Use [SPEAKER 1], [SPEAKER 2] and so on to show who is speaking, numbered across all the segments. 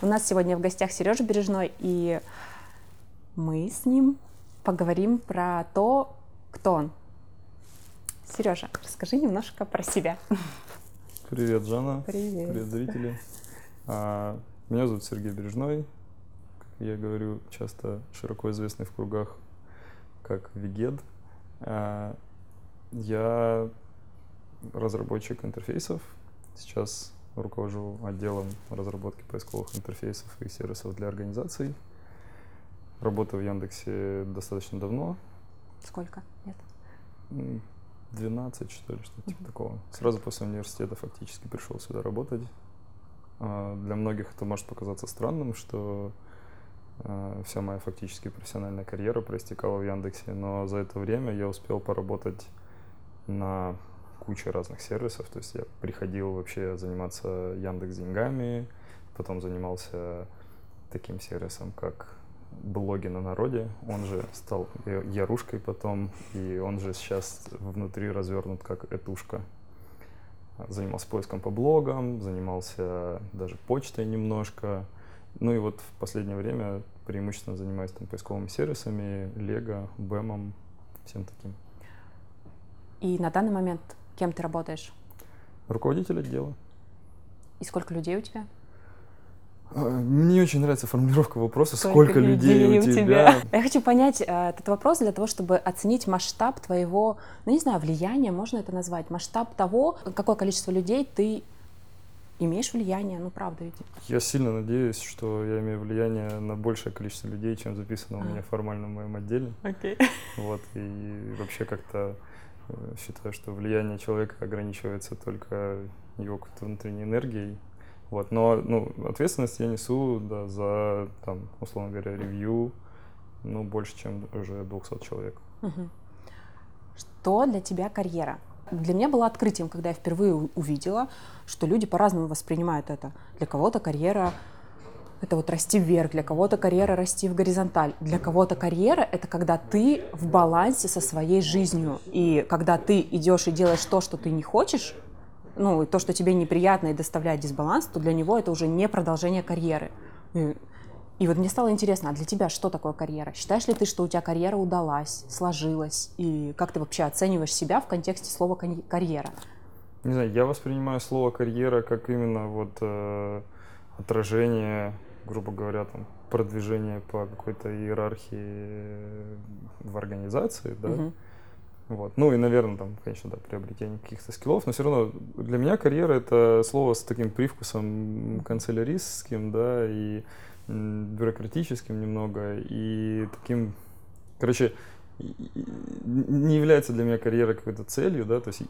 [SPEAKER 1] У нас сегодня в гостях Сережа Бережной, и мы с ним поговорим про то, кто он. Сережа, расскажи немножко про себя.
[SPEAKER 2] Привет, Жанна.
[SPEAKER 1] Привет.
[SPEAKER 2] Привет, зрители. А, меня зовут Сергей Бережной. Я говорю, часто широко известный в кругах как Вигед. А, я разработчик интерфейсов. Сейчас руковожу отделом разработки поисковых интерфейсов и сервисов для организаций. Работаю в Яндексе достаточно давно.
[SPEAKER 1] Сколько лет?
[SPEAKER 2] 12, что ли, что-то типа такого. Сразу после университета фактически пришел сюда работать. А, для многих это может показаться странным, что а, вся моя фактически профессиональная карьера проистекала в Яндексе, но за это время я успел поработать на куче разных сервисов. То есть я приходил вообще заниматься Яндекс деньгами, потом занимался таким сервисом, как блоги на народе. Он же стал Ярушкой потом, и он же сейчас внутри развернут как Этушка. Занимался поиском по блогам, занимался даже почтой немножко. Ну и вот в последнее время преимущественно занимаюсь там поисковыми сервисами, Лего, Бэмом, всем таким.
[SPEAKER 1] И на данный момент кем ты работаешь?
[SPEAKER 2] Руководитель отдела.
[SPEAKER 1] И сколько людей у тебя?
[SPEAKER 2] А, мне очень нравится формулировка вопроса, сколько, сколько людей, людей у тебя? тебя?
[SPEAKER 1] Я хочу понять э, этот вопрос для того, чтобы оценить масштаб твоего, ну не знаю, влияния, можно это назвать, масштаб того, какое количество людей ты имеешь влияние, ну правда ведь.
[SPEAKER 2] Я сильно надеюсь, что я имею влияние на большее количество людей, чем записано а. у меня формально в моем отделе.
[SPEAKER 1] Окей.
[SPEAKER 2] Okay. Вот, и вообще как-то считаю, что влияние человека ограничивается только его внутренней энергией, вот, но ну, ответственность я несу да, за, там, условно говоря, ревью, ну, больше, чем уже 200 человек.
[SPEAKER 1] Что для тебя карьера? Для меня было открытием, когда я впервые увидела, что люди по-разному воспринимают это. Для кого-то карьера это вот расти вверх, для кого-то карьера расти в горизонталь, для кого-то карьера это когда ты в балансе со своей жизнью, и когда ты идешь и делаешь то, что ты не хочешь, ну, то, что тебе неприятно и доставляет дисбаланс, то для него это уже не продолжение карьеры. И, и вот мне стало интересно, а для тебя что такое карьера? Считаешь ли ты, что у тебя карьера удалась, сложилась? И как ты вообще оцениваешь себя в контексте слова карьера?
[SPEAKER 2] Не знаю, я воспринимаю слово карьера как именно вот э, отражение, грубо говоря, там, продвижение по какой-то иерархии в организации, да. Угу. Вот. Ну и, наверное, там, конечно, да, приобретение каких-то скиллов, но все равно для меня карьера это слово с таким привкусом канцеляристским, да, и бюрократическим немного, и таким, короче, не является для меня карьера какой-то целью, да, то есть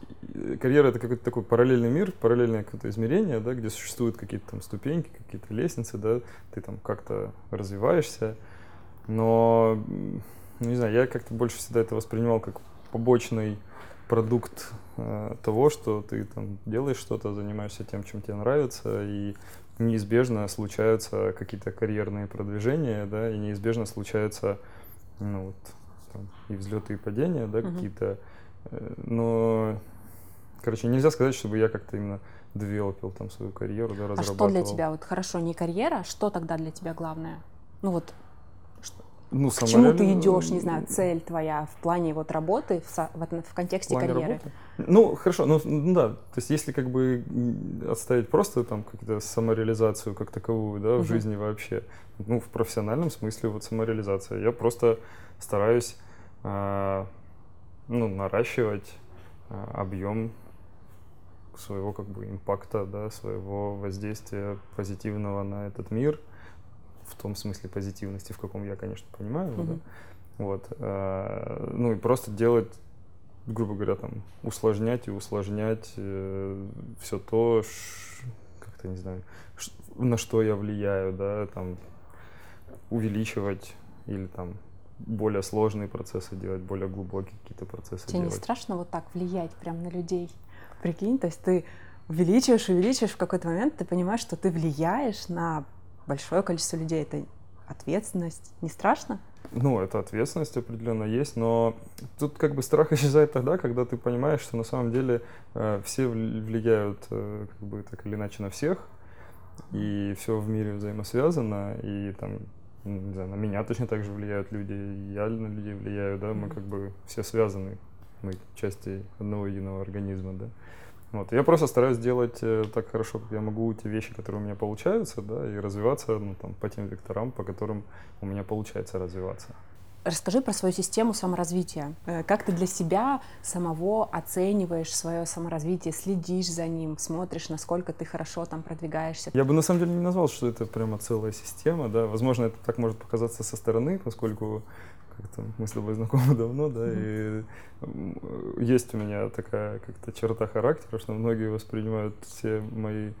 [SPEAKER 2] карьера это какой-то такой параллельный мир, параллельное какое-то измерение, да, где существуют какие-то там ступеньки, какие-то лестницы, да, ты там как-то развиваешься, но, ну, не знаю, я как-то больше всегда это воспринимал как побочный продукт э, того, что ты там делаешь что-то, занимаешься тем, чем тебе нравится, и неизбежно случаются какие-то карьерные продвижения, да, и неизбежно случаются, ну вот, там, и взлеты, и падения, да, uh-huh. какие-то. Э, но, короче, нельзя сказать, чтобы я как-то именно девелопил там свою карьеру, да, разрабатывал.
[SPEAKER 1] А что для тебя, вот хорошо, не карьера, что тогда для тебя главное? Ну вот
[SPEAKER 2] ну,
[SPEAKER 1] к чему ты идешь, не знаю, цель твоя в плане вот работы в, в, в контексте в карьеры? Работы?
[SPEAKER 2] Ну, хорошо, ну, ну да, то есть если как бы отставить просто там какую-то самореализацию как таковую, да, в угу. жизни вообще, ну, в профессиональном смысле вот самореализация, я просто стараюсь, э, ну, наращивать э, объем своего как бы импакта, да, своего воздействия позитивного на этот мир, в том смысле позитивности, в каком я, конечно, понимаю, mm-hmm. да, вот, э, ну и просто делать, грубо говоря, там, усложнять и усложнять э, все то, как-то, не знаю, ш, на что я влияю, да, там, увеличивать или там более сложные процессы делать, более глубокие какие-то процессы
[SPEAKER 1] Тебе
[SPEAKER 2] делать.
[SPEAKER 1] не страшно вот так влиять прям на людей? Прикинь, то есть ты увеличиваешь, увеличиваешь, в какой-то момент ты понимаешь, что ты влияешь на большое количество людей. Это ответственность. Не страшно?
[SPEAKER 2] Ну, это ответственность определенно есть, но тут как бы страх исчезает тогда, когда ты понимаешь, что на самом деле э, все влияют э, как бы так или иначе на всех, и все в мире взаимосвязано, и там, ну, не знаю, на меня точно так же влияют люди, я на людей влияю, да, мы как бы все связаны, мы части одного единого организма, да. Вот. Я просто стараюсь делать э, так хорошо, как я могу, те вещи, которые у меня получаются, да, и развиваться ну, там, по тем векторам, по которым у меня получается развиваться.
[SPEAKER 1] Расскажи про свою систему саморазвития. Э, как ты для себя самого оцениваешь свое саморазвитие, следишь за ним, смотришь, насколько ты хорошо там продвигаешься?
[SPEAKER 2] Я бы на самом деле не назвал, что это прямо целая система, да. Возможно, это так может показаться со стороны, поскольку как-то мы с тобой знакомы давно, да, и есть у меня такая как-то черта характера, что многие воспринимают все мои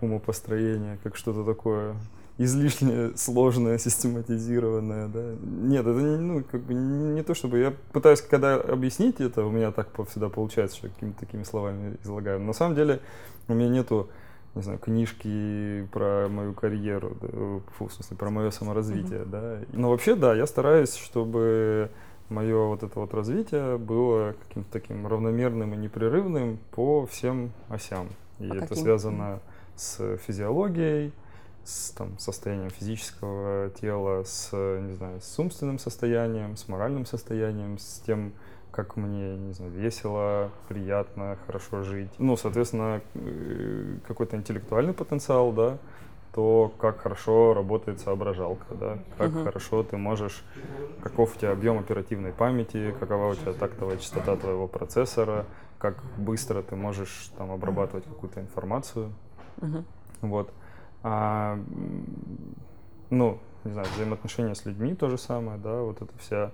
[SPEAKER 2] умопостроения как что-то такое излишне сложное, систематизированное, да. Нет, это не, ну, как бы не то, чтобы я пытаюсь, когда объяснить это, у меня так всегда получается, что какими-то такими словами излагаю. на самом деле у меня нету не знаю, книжки про мою карьеру, да, фу, в смысле, про мое саморазвитие, mm-hmm. да. Но вообще, да, я стараюсь, чтобы мое вот это вот развитие было каким-то таким равномерным и непрерывным по всем осям. И по это каким? связано с физиологией, с там, состоянием физического тела, с, не знаю, с умственным состоянием, с моральным состоянием, с тем, как мне, не знаю, весело, приятно, хорошо жить. Ну, соответственно, э, какой-то интеллектуальный потенциал, да, то как хорошо работает соображалка, да, как uh-huh. хорошо ты можешь, каков у тебя объем оперативной памяти, какова у тебя тактовая частота твоего процессора, как быстро ты можешь там обрабатывать какую-то информацию, uh-huh. вот. А, ну, не знаю, взаимоотношения с людьми то же самое, да, вот эта вся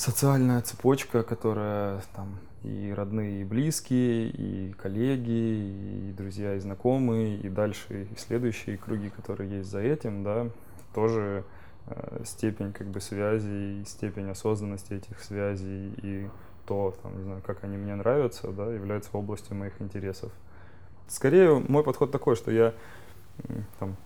[SPEAKER 2] социальная цепочка, которая там и родные, и близкие, и коллеги, и друзья, и знакомые, и дальше и следующие круги, которые есть за этим, да, тоже э, степень как бы связи и степень осознанности этих связей и то, там, не знаю, как они мне нравятся, да, является областью моих интересов. Скорее, мой подход такой, что я там,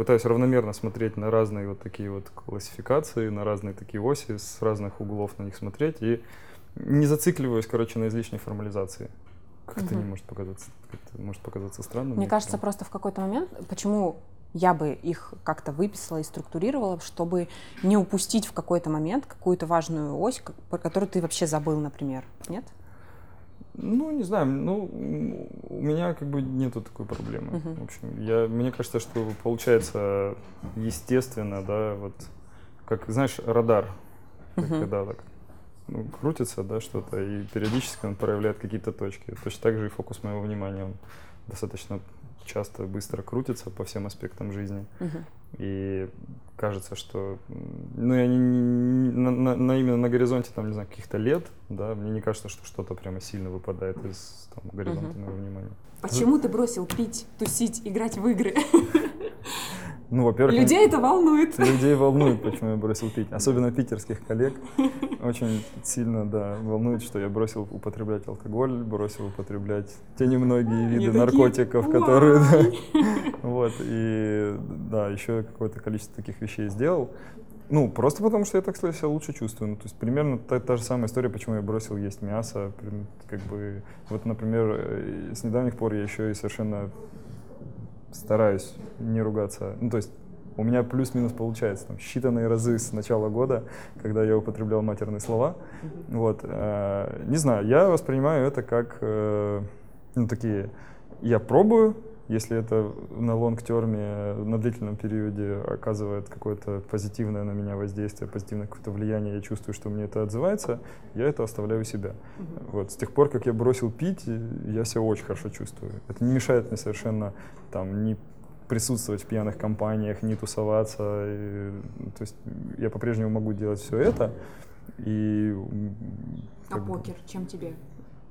[SPEAKER 2] пытаюсь равномерно смотреть на разные вот такие вот классификации, на разные такие оси, с разных углов на них смотреть и не зацикливаюсь, короче, на излишней формализации. Как это не может показаться, это может показаться странным.
[SPEAKER 1] Мне кажется, просто в какой-то момент, почему я бы их как-то выписала и структурировала, чтобы не упустить в какой-то момент какую-то важную ось, про которую ты вообще забыл, например. Нет?
[SPEAKER 2] Ну, не знаю, ну, у меня как бы нету такой проблемы. Uh-huh. В общем, я, мне кажется, что получается естественно, да, вот, как, знаешь, радар, uh-huh. когда так ну, крутится, да, что-то, и периодически он проявляет какие-то точки. Точно так же и фокус моего внимания, он достаточно часто быстро крутится по всем аспектам жизни. Uh-huh. И кажется, что, ну, я не, не, на, на, на, именно на горизонте, там, не знаю, каких-то лет, да, мне не кажется, что что-то прямо сильно выпадает из там, горизонта моего внимания.
[SPEAKER 1] Почему ты бросил пить, тусить, играть в игры?
[SPEAKER 2] Ну, во-первых...
[SPEAKER 1] Людей это волнует.
[SPEAKER 2] Людей волнует, почему я бросил пить. Особенно питерских коллег. Очень сильно, да, волнует, что я бросил употреблять алкоголь, бросил употреблять те немногие виды наркотиков, которые... Вот, и да, еще какое-то количество таких вещей сделал. Ну, просто потому что я так себя лучше чувствую. Ну, то есть примерно та, та же самая история, почему я бросил есть мясо. Как бы, вот, например, э, с недавних пор я еще и совершенно стараюсь не ругаться. Ну, то есть у меня плюс-минус получается там считанные разы с начала года, когда я употреблял матерные слова. Вот, э, не знаю, я воспринимаю это как, э, ну, такие, я пробую, если это на лонг-терме, на длительном периоде оказывает какое-то позитивное на меня воздействие, позитивное какое-то влияние, я чувствую, что мне это отзывается, я это оставляю у себя. Mm-hmm. Вот. С тех пор, как я бросил пить, я себя очень хорошо чувствую. Это не мешает мне совершенно там, не присутствовать в пьяных компаниях, не тусоваться. И, то есть я по-прежнему могу делать все это. И,
[SPEAKER 1] а покер чем тебе?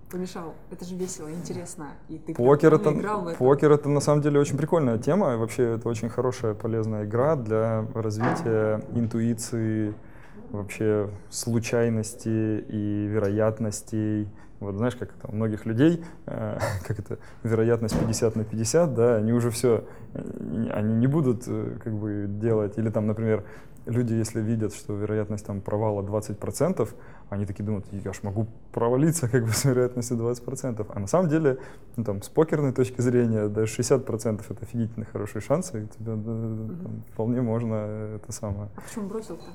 [SPEAKER 1] Помешал? Это же весело, интересно.
[SPEAKER 2] И ты покер это, играл в это. Покер это на самом деле очень прикольная тема. Вообще это очень хорошая, полезная игра для развития интуиции, вообще случайностей и вероятностей. Вот знаешь, как это у многих людей, э, как это, вероятность 50 на 50, да, они уже все, э, они не будут э, как бы делать, или там, например, люди, если видят, что вероятность там провала 20%, они такие думают, я ж могу провалиться как бы с вероятностью 20%. А на самом деле, ну, там, с покерной точки зрения, даже 60% это офигительно хорошие шансы, и тебе да, там, вполне можно это самое.
[SPEAKER 1] А почему бросил-то?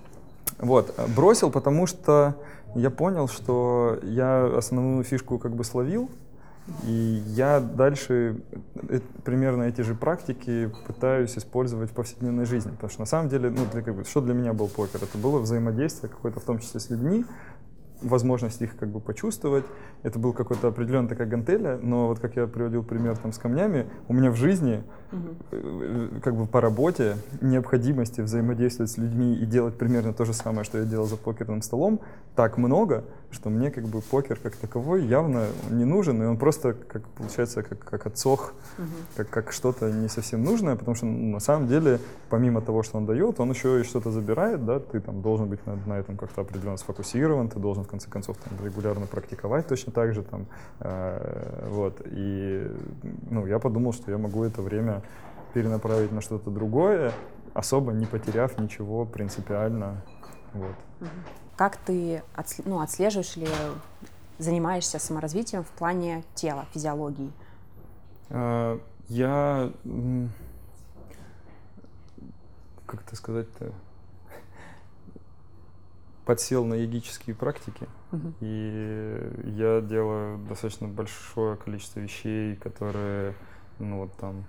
[SPEAKER 2] Вот, бросил, потому что я понял, что я основную фишку как бы словил, и я дальше э, примерно эти же практики пытаюсь использовать в повседневной жизни. Потому что на самом деле, ну, для, как бы, что для меня был покер? Это было взаимодействие какое-то, в том числе с людьми, возможность их как бы почувствовать. Это был какой-то определенная такая гантеля, но вот как я приводил пример там с камнями, у меня в жизни угу. как бы по работе необходимости взаимодействовать с людьми и делать примерно то же самое, что я делал за покерным столом, так много, что мне как бы покер как таковой явно не нужен, и он просто как получается как, как отсох, угу. как, как что-то не совсем нужное, потому что ну, на самом деле помимо того, что он дает, он еще и что-то забирает, да, ты там должен быть на, на этом как-то определенно сфокусирован, ты должен в конце концов там, регулярно практиковать точно так же там, э, вот, и ну, я подумал, что я могу это время перенаправить на что-то другое, особо не потеряв ничего принципиально, вот.
[SPEAKER 1] Как ты ну, отслеживаешь или занимаешься саморазвитием в плане тела, физиологии?
[SPEAKER 2] А, я, как это сказать-то, подсел на йогические практики, угу. и я делаю достаточно большое количество вещей, которые, ну вот там,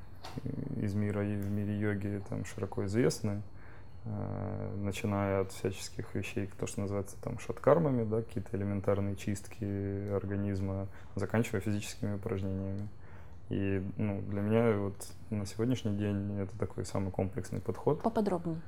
[SPEAKER 2] из мира, в мире йоги там широко известны, э, начиная от всяческих вещей, то, что называется там шаткармами, да, какие-то элементарные чистки организма, заканчивая физическими упражнениями. И ну, для меня вот на сегодняшний день это такой самый комплексный подход.
[SPEAKER 1] Поподробнее.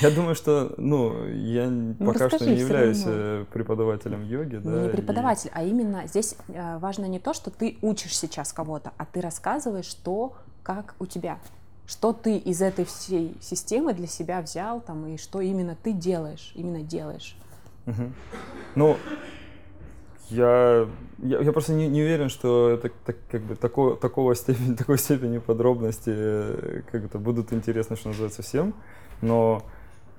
[SPEAKER 2] Я думаю, что ну, я ну, пока что не являюсь э, преподавателем йоги.
[SPEAKER 1] Да, не преподаватель, а именно здесь э, важно не то, что ты учишь сейчас кого-то, а ты рассказываешь, что, как у тебя. Что ты из этой всей системы для себя взял там, и что именно ты делаешь, именно делаешь.
[SPEAKER 2] Ну, я, я, я просто не, не уверен, что это так, как бы такого, такого степени, такой степени подробности э, как это будут интересны, что называется, всем. Но,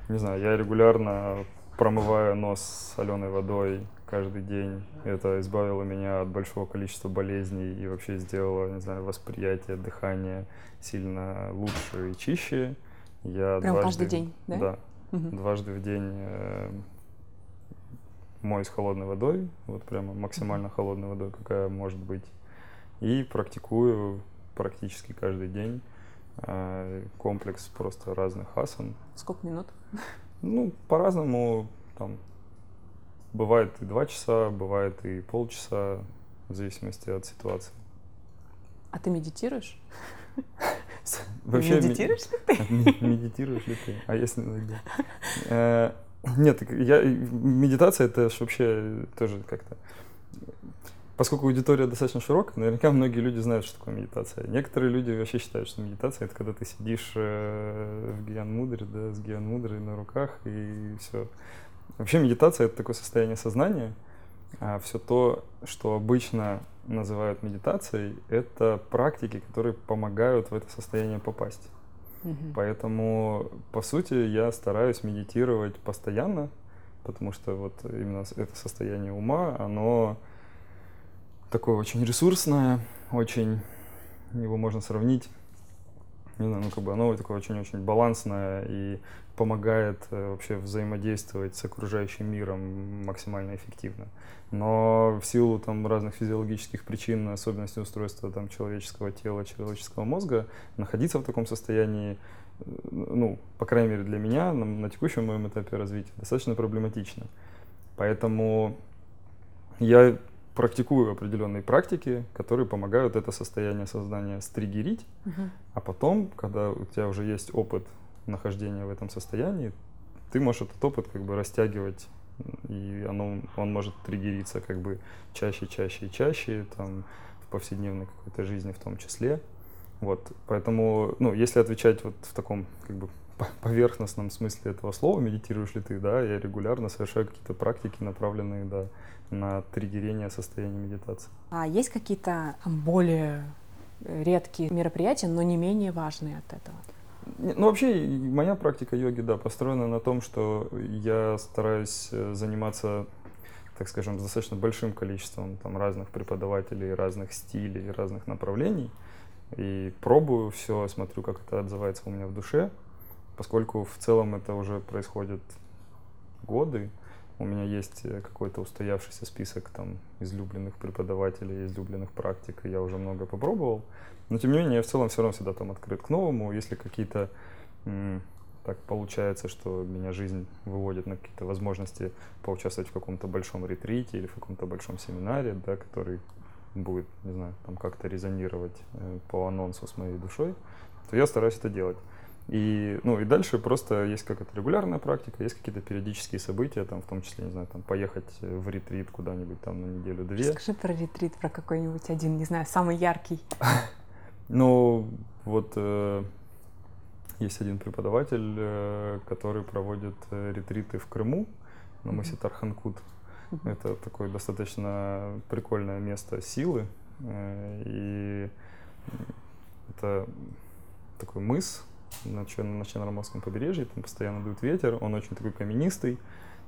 [SPEAKER 2] не знаю, я регулярно промываю нос соленой водой каждый день. Это избавило меня от большого количества болезней и вообще сделало, не знаю, восприятие, дыхание сильно лучше и чище.
[SPEAKER 1] Я Прям дважды, каждый день, да?
[SPEAKER 2] Да. Угу. Дважды в день э, мою с холодной водой, вот прямо максимально холодной водой, какая может быть, и практикую практически каждый день э, комплекс просто разных асан.
[SPEAKER 1] Сколько минут?
[SPEAKER 2] Ну, по-разному, там, бывает и два часа, бывает и полчаса, в зависимости от ситуации.
[SPEAKER 1] А ты медитируешь?
[SPEAKER 2] Вообще,
[SPEAKER 1] медитируешь ли
[SPEAKER 2] ты? Медитируешь ли ты? А если иногда? Э, нет, я, медитация это вообще тоже как-то... Поскольку аудитория достаточно широкая, наверняка многие люди знают, что такое медитация. Некоторые люди вообще считают, что медитация это когда ты сидишь э, в Гиан Мудре, да, с Гиан Мудрой на руках и все. Вообще медитация это такое состояние сознания, а все то, что обычно называют медитацией, это практики, которые помогают в это состояние попасть. Угу. Поэтому, по сути, я стараюсь медитировать постоянно, потому что вот именно это состояние ума, оно такое очень ресурсное, очень его можно сравнить, не знаю, ну как бы оно такое очень-очень балансное и помогает э, вообще взаимодействовать с окружающим миром максимально эффективно. Но в силу там разных физиологических причин, особенностей устройства там человеческого тела, человеческого мозга, находиться в таком состоянии, э, ну, по крайней мере для меня, на, на текущем моем этапе развития, достаточно проблематично. Поэтому я практикую определенные практики, которые помогают это состояние сознания стригерить, uh-huh. а потом, когда у тебя уже есть опыт нахождения в этом состоянии, ты можешь этот опыт как бы растягивать, и оно, он может триггериться как бы чаще, чаще и чаще, там, в повседневной какой-то жизни в том числе. Вот, поэтому, ну, если отвечать вот в таком, как бы, поверхностном смысле этого слова, медитируешь ли ты, да, я регулярно совершаю какие-то практики, направленные, да, на триггерение состояния медитации.
[SPEAKER 1] А есть какие-то более редкие мероприятия, но не менее важные от этого?
[SPEAKER 2] Ну, вообще, моя практика йоги, да, построена на том, что я стараюсь э, заниматься, так скажем, достаточно большим количеством там, разных преподавателей, разных стилей, разных направлений. И пробую все, смотрю, как это отзывается у меня в душе, поскольку в целом это уже происходит годы, у меня есть э, какой-то устоявшийся список там излюбленных преподавателей, излюбленных практик, и я уже много попробовал. Но тем не менее, я в целом все равно всегда там открыт к новому. Если какие-то так получается, что меня жизнь выводит на какие-то возможности поучаствовать в каком-то большом ретрите или в каком-то большом семинаре, да, который будет, не знаю, там как-то резонировать э, по анонсу с моей душой, то я стараюсь это делать. И, ну, и дальше просто есть какая-то регулярная практика, есть какие-то периодические события, там, в том числе, не знаю, там, поехать в ретрит куда-нибудь там на неделю-две.
[SPEAKER 1] Скажи про ретрит, про какой-нибудь один, не знаю, самый яркий.
[SPEAKER 2] Ну, вот э, есть один преподаватель, э, который проводит э, ретриты в Крыму, на мысе Тарханкут. Это такое достаточно прикольное место силы. И это такой мыс, на, на Черноморском побережье, там постоянно дует ветер, он очень такой каменистый.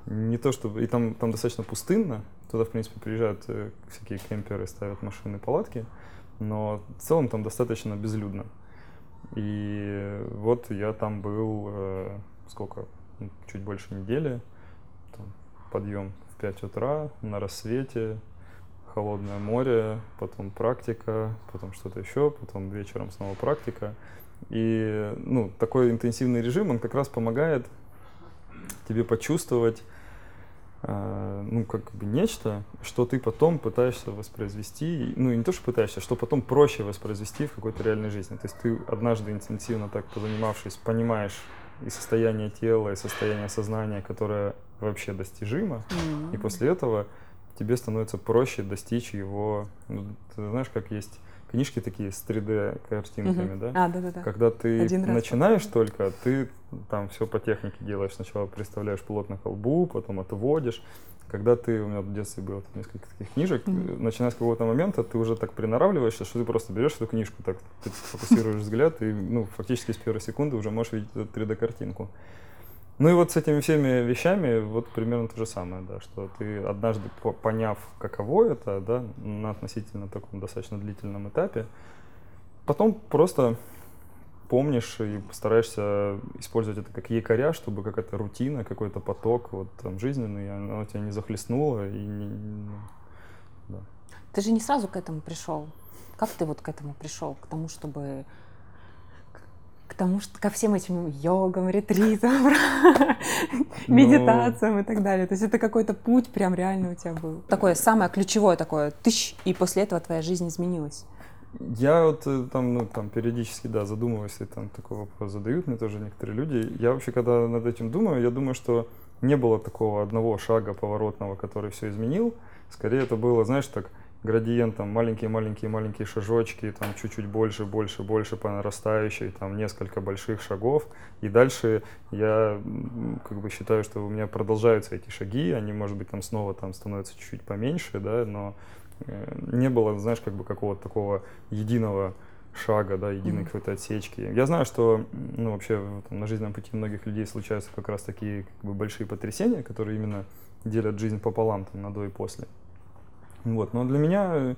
[SPEAKER 2] Не то чтобы... И там, там достаточно пустынно. Туда, в принципе, приезжают э, всякие кемперы, ставят машины, палатки. Но в целом там достаточно безлюдно. И вот я там был э, сколько? Ну, чуть больше недели. Там, подъем в 5 утра на рассвете, холодное море, потом практика, потом что-то еще, потом вечером снова практика. И ну, такой интенсивный режим, он как раз помогает тебе почувствовать э, ну, как бы нечто, что ты потом пытаешься воспроизвести, ну, не то, что пытаешься, что потом проще воспроизвести в какой-то реальной жизни. То есть ты однажды интенсивно так позанимавшись, понимаешь и состояние тела, и состояние сознания, которое вообще достижимо, mm-hmm. и после этого тебе становится проще достичь его, ну, ты знаешь, как есть книжки такие с 3D картинками,
[SPEAKER 1] угу.
[SPEAKER 2] да?
[SPEAKER 1] А, да, да, да.
[SPEAKER 2] Когда ты Один начинаешь раз только, ты там все по технике делаешь. Сначала представляешь плотно колбу, потом отводишь. Когда ты, у меня в детстве было несколько таких книжек, mm-hmm. начиная с какого-то момента, ты уже так приноравливаешься, что ты просто берешь эту книжку, так ты фокусируешь взгляд, и ну, фактически с первой секунды уже можешь видеть эту 3D-картинку. Ну и вот с этими всеми вещами вот примерно то же самое, да, что ты однажды поняв, каково это, да, на относительно таком достаточно длительном этапе, потом просто помнишь и постараешься использовать это как якоря, чтобы какая-то рутина, какой-то поток вот там жизненный, оно тебя не захлестнуло и не, ну,
[SPEAKER 1] да. Ты же не сразу к этому пришел. Как ты вот к этому пришел, к тому, чтобы к тому, что ко всем этим йогам, ретритам, ну. медитациям и так далее. То есть это какой-то путь прям реально у тебя был. Такое самое ключевое такое, тысяч, и после этого твоя жизнь изменилась.
[SPEAKER 2] Я вот э, там, ну, там периодически, да, задумываюсь, и там такой вопрос задают мне тоже некоторые люди. Я вообще, когда над этим думаю, я думаю, что не было такого одного шага поворотного, который все изменил. Скорее это было, знаешь, так, градиент, там маленькие-маленькие-маленькие шажочки, там чуть-чуть больше, больше, больше по нарастающей, там несколько больших шагов. И дальше я как бы считаю, что у меня продолжаются эти шаги, они, может быть, там снова там становятся чуть-чуть поменьше, да, но э, не было, знаешь, как бы какого-то такого единого шага, да, единой mm-hmm. какой-то отсечки. Я знаю, что ну, вообще там, на жизненном пути многих людей случаются как раз такие как бы, большие потрясения, которые именно делят жизнь пополам там, на до и после. Вот. Но для меня,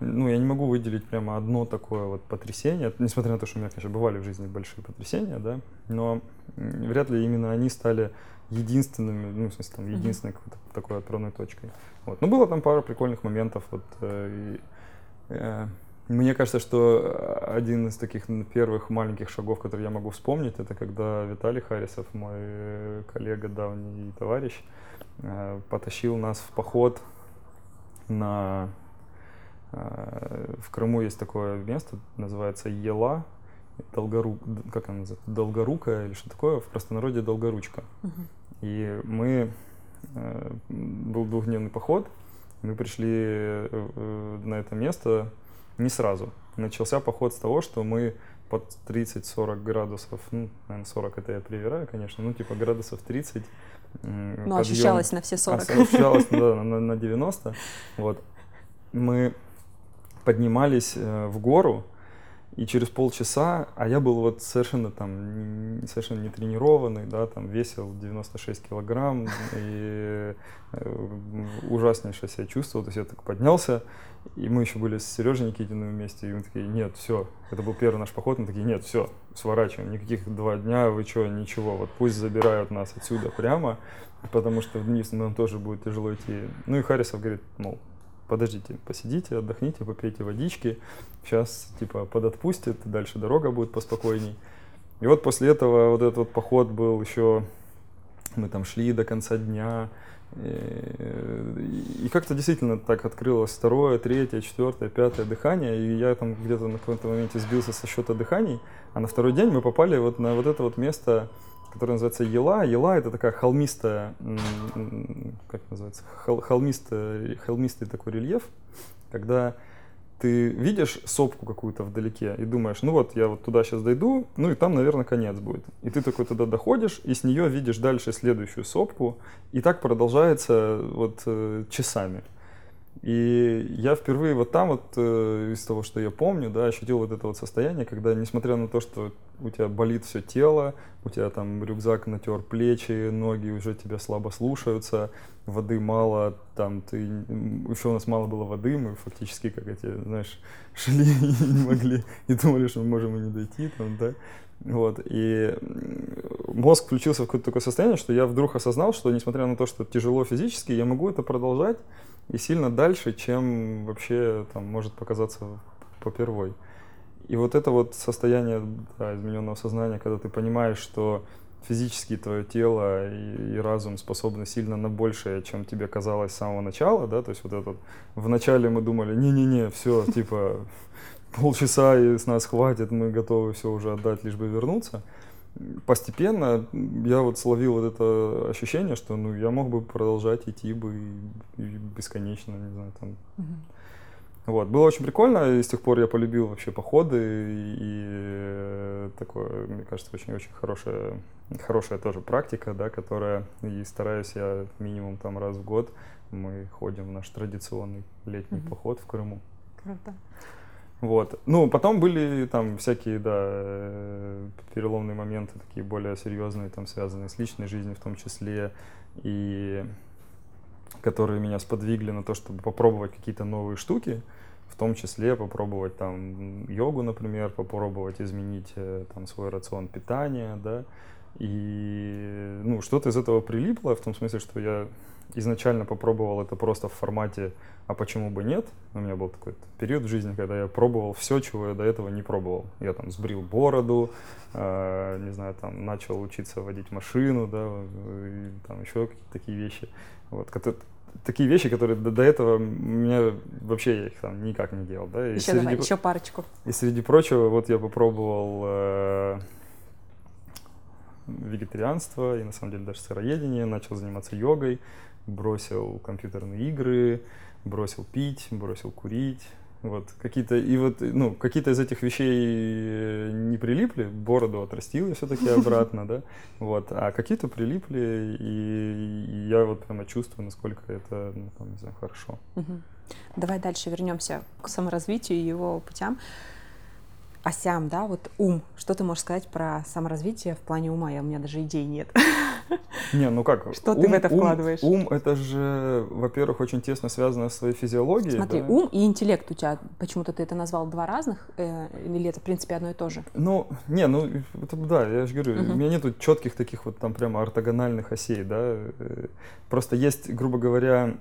[SPEAKER 2] ну, я не могу выделить прямо одно такое вот потрясение, несмотря на то, что у меня, конечно, бывали в жизни большие потрясения, да, но вряд ли именно они стали единственными, ну, в смысле, там, единственной какой-то такой отправной точкой. Вот. Но было там пара прикольных моментов, вот, э, и, э, мне кажется, что один из таких первых маленьких шагов, которые я могу вспомнить, это когда Виталий Харисов, мой коллега, давний товарищ, э, потащил нас в поход на э, в Крыму есть такое место, называется Ела, Долгору, как она называется, Долгорукая или что такое, в простонародье Долгоручка. Uh-huh. И мы, э, был двухдневный поход, мы пришли э, на это место не сразу. начался поход с того, что мы под 30-40 градусов, ну, наверное, 40 это я привираю, конечно, ну, типа градусов 30.
[SPEAKER 1] Ну, подъем, ощущалось на все 40.
[SPEAKER 2] Ощущалось, да, на, на 90. Вот. Мы поднимались э, в гору, и через полчаса, а я был вот совершенно там, совершенно не тренированный, да, там весил 96 килограмм и э, ужаснейше себя чувствовал, то есть я так поднялся, и мы еще были с Сережей Никитиным вместе, и мы такие, нет, все, это был первый наш поход, мы такие, нет, все, сворачиваем, никаких два дня, вы что, ничего, вот пусть забирают нас отсюда прямо, потому что вниз нам тоже будет тяжело идти. Ну и Харрисов говорит, мол, подождите, посидите, отдохните, попейте водички, сейчас типа подотпустит, дальше дорога будет поспокойней. И вот после этого вот этот вот поход был еще, мы там шли до конца дня, и, и как-то действительно так открылось второе, третье, четвертое, пятое дыхание, и я там где-то на каком-то моменте сбился со счета дыханий, а на второй день мы попали вот на вот это вот место, которая называется Ела. Ела это такая холмистая, как называется, холмистый, холмистый такой рельеф, когда ты видишь сопку какую-то вдалеке и думаешь, ну вот я вот туда сейчас дойду, ну и там, наверное, конец будет. И ты такой туда доходишь, и с нее видишь дальше следующую сопку, и так продолжается вот э, часами. И я впервые вот там вот э, из того, что я помню, да, ощутил вот это вот состояние, когда, несмотря на то, что у тебя болит все тело, у тебя там рюкзак натер плечи, ноги уже тебя слабо слушаются, воды мало, там ты еще у нас мало было воды, мы фактически как эти, знаешь, шли и не могли, и думали, что мы можем и не дойти, там, да. Вот, и мозг включился в какое-то такое состояние, что я вдруг осознал, что несмотря на то, что тяжело физически, я могу это продолжать, и сильно дальше, чем вообще там может показаться попервой. И вот это вот состояние да, измененного сознания, когда ты понимаешь, что физически твое тело и, и разум способны сильно на большее, чем тебе казалось с самого начала, да, то есть вот этот, вначале мы думали, не-не-не, все, типа, полчаса и с нас хватит, мы готовы все уже отдать, лишь бы вернуться, постепенно я вот словил вот это ощущение, что ну я мог бы продолжать идти бы и, и бесконечно, не знаю, там. Угу. Вот, было очень прикольно, и с тех пор я полюбил вообще походы, и, и такое, мне кажется, очень-очень хорошая, хорошая тоже практика, да, которая, и стараюсь я минимум там раз в год, мы ходим в наш традиционный летний угу. поход в Крыму.
[SPEAKER 1] Круто.
[SPEAKER 2] Вот. Ну, потом были там всякие, да, э, переломные моменты, такие более серьезные, там, связанные с личной жизнью в том числе, и которые меня сподвигли на то, чтобы попробовать какие-то новые штуки, в том числе попробовать там йогу, например, попробовать изменить э, там свой рацион питания, да, и ну, что-то из этого прилипло, в том смысле, что я изначально попробовал это просто в формате «а почему бы нет?». У меня был такой период в жизни, когда я пробовал все, чего я до этого не пробовал. Я там сбрил бороду, э, не знаю, там начал учиться водить машину, да, и, там еще какие-то такие вещи. Вот, такие вещи, которые до, до этого меня вообще я их там никак не делал, да.
[SPEAKER 1] И еще среди, давай, еще парочку.
[SPEAKER 2] И среди прочего, вот я попробовал э, вегетарианство и на самом деле даже сыроедение, начал заниматься йогой, бросил компьютерные игры, бросил пить, бросил курить. Вот какие-то и вот ну какие-то из этих вещей не прилипли, бороду отрастил я все-таки обратно, да, вот, а какие-то прилипли и, я вот прямо чувствую, насколько это, ну, там, не знаю, хорошо.
[SPEAKER 1] Давай дальше вернемся к саморазвитию и его путям осям, да, вот ум. Что ты можешь сказать про саморазвитие в плане ума? Я, у меня даже идей нет.
[SPEAKER 2] Не, ну как?
[SPEAKER 1] Что ум, ты в это вкладываешь?
[SPEAKER 2] Ум, ум это же, во-первых, очень тесно связано с твоей физиологией.
[SPEAKER 1] Смотри,
[SPEAKER 2] да?
[SPEAKER 1] ум и интеллект у тебя, почему-то ты это назвал два разных, э, или это, в принципе, одно и то же?
[SPEAKER 2] Ну, не, ну, это, да, я же говорю, угу. у меня нету четких таких вот там прямо ортогональных осей, да. Э, просто есть, грубо говоря,